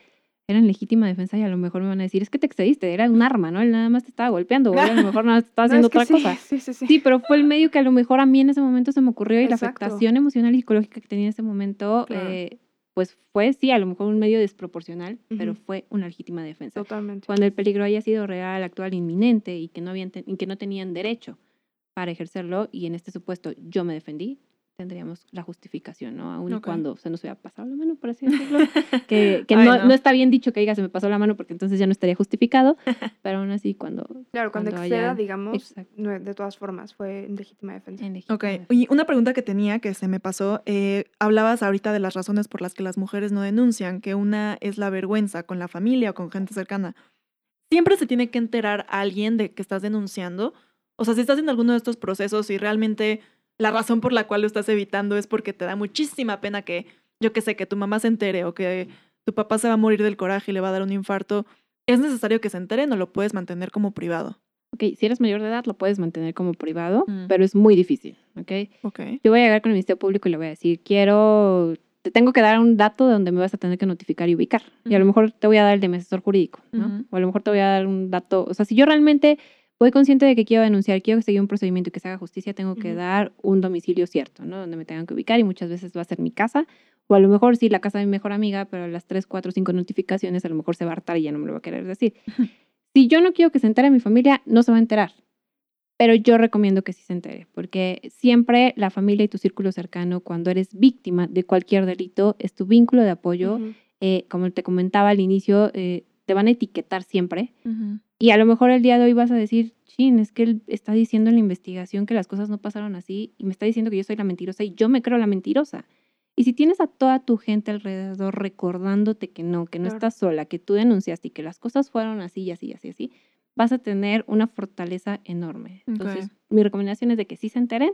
era en legítima defensa y a lo mejor me van a decir, es que te excediste, era un arma, ¿no? Él nada más te estaba golpeando o a lo mejor nada más te estaba No, haciendo es que otra sí, cosa. Sí, sí, sí. Sí, pero fue el medio que a lo mejor a mí en ese momento se me ocurrió y la afectación emocional y psicológica que tenía en ese momento, Claro. eh, pues fue, sí, a lo mejor un medio desproporcional, pero fue una legítima defensa. Totalmente. Cuando el peligro haya sido real, actual, inminente y que no, habían y que no tenían derecho para ejercerlo y en este supuesto yo me defendí, tendríamos la justificación, ¿no? Aun y Ok. cuando se nos hubiera pasado la mano, por así decirlo. que que Ay, no, no. no está bien dicho que diga se me pasó la mano porque entonces ya no estaría justificado, pero aún así cuando... Claro, cuando, cuando exceda, haya- digamos, Exacto. de todas formas, fue en legítima defensa. en legítima Ok, defensa. y una pregunta que tenía que se me pasó, eh, hablabas ahorita de las razones por las que las mujeres no denuncian, que una es la vergüenza con la familia o con gente cercana. Siempre se tiene que enterar a alguien de que estás denunciando. O sea, si estás en alguno de estos procesos y realmente la razón por la cual lo estás evitando es porque te da muchísima pena que, yo que sé, que tu mamá se entere o que tu papá se va a morir del coraje y le va a dar un infarto, ¿es necesario que se enteren o lo puedes mantener como privado? Ok, si eres mayor de edad lo puedes mantener como privado, Mm. pero es muy difícil, ¿ok? Ok. Yo voy a llegar con el Ministerio Público y le voy a decir, quiero, te tengo que dar un dato de donde me vas a tener que notificar y ubicar. Y a lo mejor te voy a dar el de mi asesor jurídico, ¿no? O a lo mejor te voy a dar un dato, o sea, si yo realmente voy consciente de que quiero denunciar, quiero que seguir un procedimiento y que se haga justicia, tengo que Ujú. dar un domicilio cierto, ¿no? Donde me tengan que ubicar y muchas veces va a ser mi casa. O a lo mejor sí, la casa de mi mejor amiga, pero las 3, 4, 5 notificaciones a lo mejor se va a hartar y ya no me lo va a querer decir. Si yo no quiero que se entere mi familia, no se va a enterar. pero yo recomiendo que sí se entere, porque siempre la familia y tu círculo cercano, cuando eres víctima de cualquier delito, es tu vínculo de apoyo. Ujú. Eh, como te comentaba al inicio, eh, te van a etiquetar siempre. Ujú. Y a lo mejor el día de hoy vas a decir, chin, es que él está diciendo en la investigación que las cosas no pasaron así y me está diciendo que yo soy la mentirosa y yo me creo la mentirosa. Y si tienes a toda tu gente alrededor recordándote que no, que no Claro. estás sola, que tú denunciaste y que las cosas fueron así y así y así, así, vas a tener una fortaleza enorme. Entonces, mi recomendación es de que sí se enteren,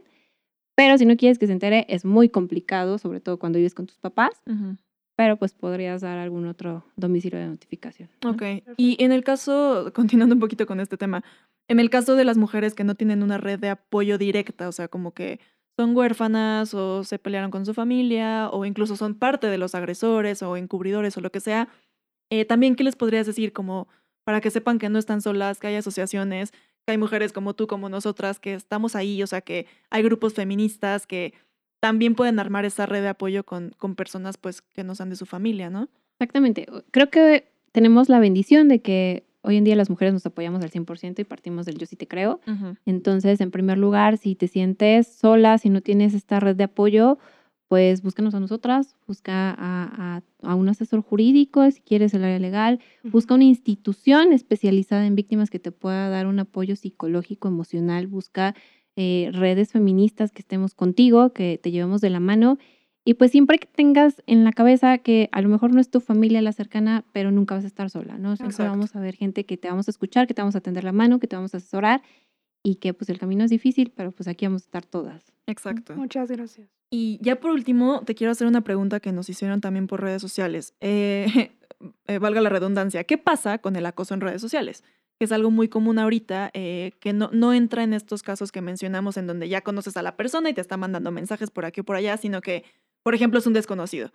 pero si no quieres que se entere, es muy complicado, sobre todo cuando vives con tus papás, Ujú. Pero pues podrías dar algún otro domicilio de notificación. ¿no? Ok. Y en el caso, continuando un poquito con este tema, en el caso de las mujeres que no tienen una red de apoyo directa, o sea, como que son huérfanas o se pelearon con su familia o incluso son parte de los agresores o encubridores o lo que sea, eh, también, ¿qué les podrías decir como para que sepan que no están solas, que hay asociaciones, que hay mujeres como tú, como nosotras, que estamos ahí, o sea, que hay grupos feministas que también pueden armar esa red de apoyo con, con personas pues que no sean de su familia, ¿no? Exactamente. Creo que tenemos la bendición de que hoy en día las mujeres nos apoyamos al 100% y partimos del yo sí te creo. Entonces, en primer lugar, si te sientes sola, si no tienes esta red de apoyo, pues búscanos a nosotras, busca a, a- a un asesor jurídico, si quieres el área legal, busca una institución especializada en víctimas que te pueda dar un apoyo psicológico, emocional, busca eh, redes feministas que estemos contigo, que te llevemos de la mano. Y pues siempre que tengas en la cabeza que a lo mejor no es tu familia la cercana, pero nunca vas a estar sola, ¿no? Siempre Exacto. vamos a ver gente que te vamos a escuchar, que te vamos a tender la mano, que te vamos a asesorar y que pues el camino es difícil, pero pues aquí vamos a estar todas. Exacto. Muchas gracias. Y ya por último, te quiero hacer una pregunta que nos hicieron también por redes sociales. Eh, eh, valga la redundancia, ¿qué pasa con el acoso en redes sociales? Que es algo muy común ahorita, eh, que no, no entra en estos casos que mencionamos en donde ya conoces a la persona y te está mandando mensajes por aquí o por allá, sino que, por ejemplo, es un desconocido.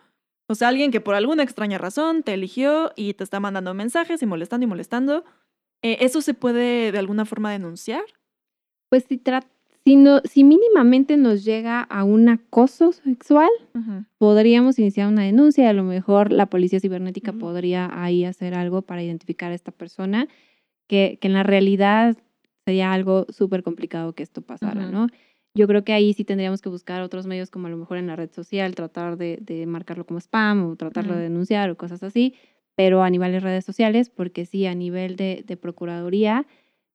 O sea, alguien que por alguna extraña razón te eligió y te está mandando mensajes y molestando y molestando. Eh, ¿Eso se puede de alguna forma denunciar? Pues si, si, no, si mínimamente nos llega a un acoso sexual, podríamos iniciar una denuncia y a lo mejor la policía cibernética podría ahí hacer algo para identificar a esta persona, que, que en la realidad sería algo súper complicado que esto pasara, Ujú. ¿no? Yo creo que ahí sí tendríamos que buscar otros medios como a lo mejor en la red social, tratar de, de marcarlo como spam o tratarlo Ujú. de denunciar o cosas así, pero a nivel de redes sociales, porque sí, a nivel de, de Procuraduría,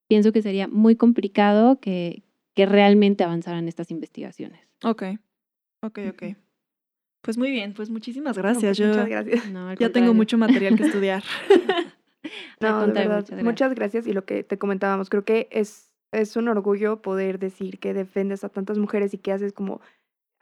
pienso que sería muy complicado que, que realmente avanzaran estas investigaciones. Ok, ok, ok. Pues muy bien, pues muchísimas No, gracias. pues, Yo Muchas gracias. No, ya tengo contrario. mucho material que estudiar. No, de verdad, muchas muchas gracias. Y lo que te comentábamos, creo que es, es un orgullo poder decir que defendes a tantas mujeres y que haces como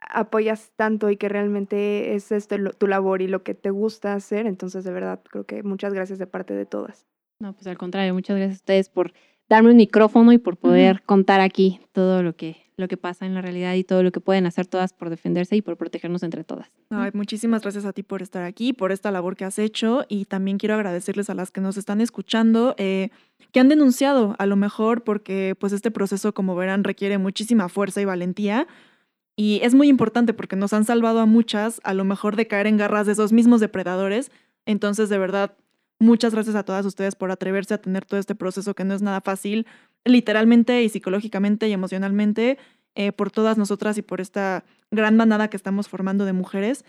apoyas tanto y que realmente es esto tu labor y lo que te gusta hacer. Entonces, de verdad, creo que muchas gracias de parte de todas. No, pues al contrario, muchas gracias a ustedes por darme un micrófono y por poder contar aquí todo lo que, lo que pasa en la realidad y todo lo que pueden hacer todas por defenderse y por protegernos entre todas. Ay, muchísimas gracias a ti por estar aquí, por esta labor que has hecho y también quiero agradecerles a las que nos están escuchando, eh, que han denunciado a lo mejor porque pues este proceso, como verán, requiere muchísima fuerza y valentía y es muy importante porque nos han salvado a muchas a lo mejor de caer en garras de esos mismos depredadores. Entonces, de verdad, muchas gracias a todas ustedes por atreverse a tener todo este proceso que no es nada fácil, literalmente y psicológicamente y emocionalmente, eh, por todas nosotras y por esta gran manada que estamos formando de mujeres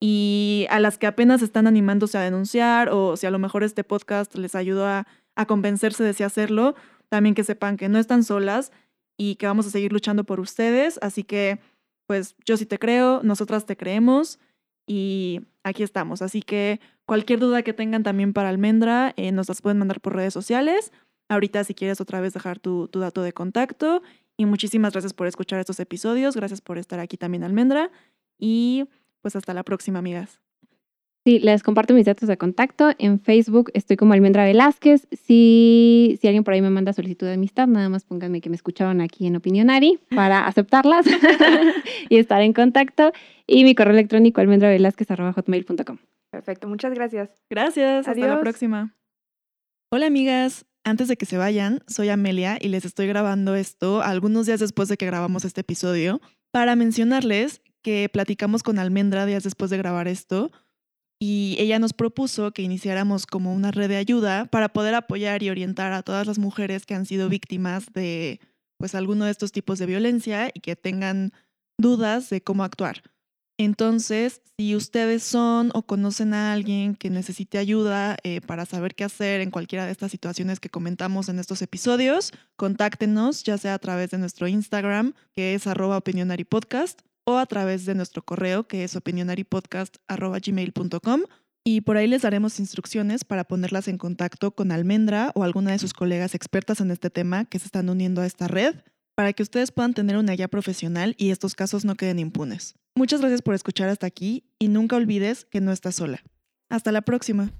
y a las que apenas están animándose a denunciar o si a lo mejor este podcast les ayudó a, a convencerse de si hacerlo, también que sepan que no están solas y que vamos a seguir luchando por ustedes. Así que, pues yo sí te creo, nosotras te creemos y aquí estamos. Así que cualquier duda que tengan también para Almendra, eh, nos las pueden mandar por redes sociales. Ahorita si quieres otra vez dejar tu, tu dato de contacto. Y muchísimas gracias por escuchar estos episodios. Gracias por estar aquí también, Almendra. Y pues hasta la próxima, amigas. Sí, les comparto mis datos de contacto. En Facebook estoy como Almendra Velázquez. Si, si alguien por ahí me manda solicitud de amistad, nada más pónganme que me escucharon aquí en Opinionari para aceptarlas y estar en contacto. Y mi correo electrónico almendravelázquez.hotmail.com. Perfecto, muchas gracias. Gracias, hasta la próxima. Hola amigas, antes de que se vayan, soy Amelia y les estoy grabando esto algunos días después de que grabamos este episodio para mencionarles que platicamos con Almendra días después de grabar esto y ella nos propuso que iniciáramos como una red de ayuda para poder apoyar y orientar a todas las mujeres que han sido víctimas de pues alguno de estos tipos de violencia y que tengan dudas de cómo actuar. Entonces, si ustedes son o conocen a alguien que necesite ayuda eh, para saber qué hacer en cualquiera de estas situaciones que comentamos en estos episodios, contáctenos ya sea a través de nuestro Instagram, que es arroba opinionaripodcast, o a través de nuestro correo, que es opinionaripodcast.gmail.com. Y por ahí les daremos instrucciones para ponerlas en contacto con Almendra o alguna de sus colegas expertas en este tema que se están uniendo a esta red para que ustedes puedan tener una guía profesional y estos casos no queden impunes. Muchas gracias por escuchar hasta aquí y nunca olvides que no estás sola. Hasta la próxima.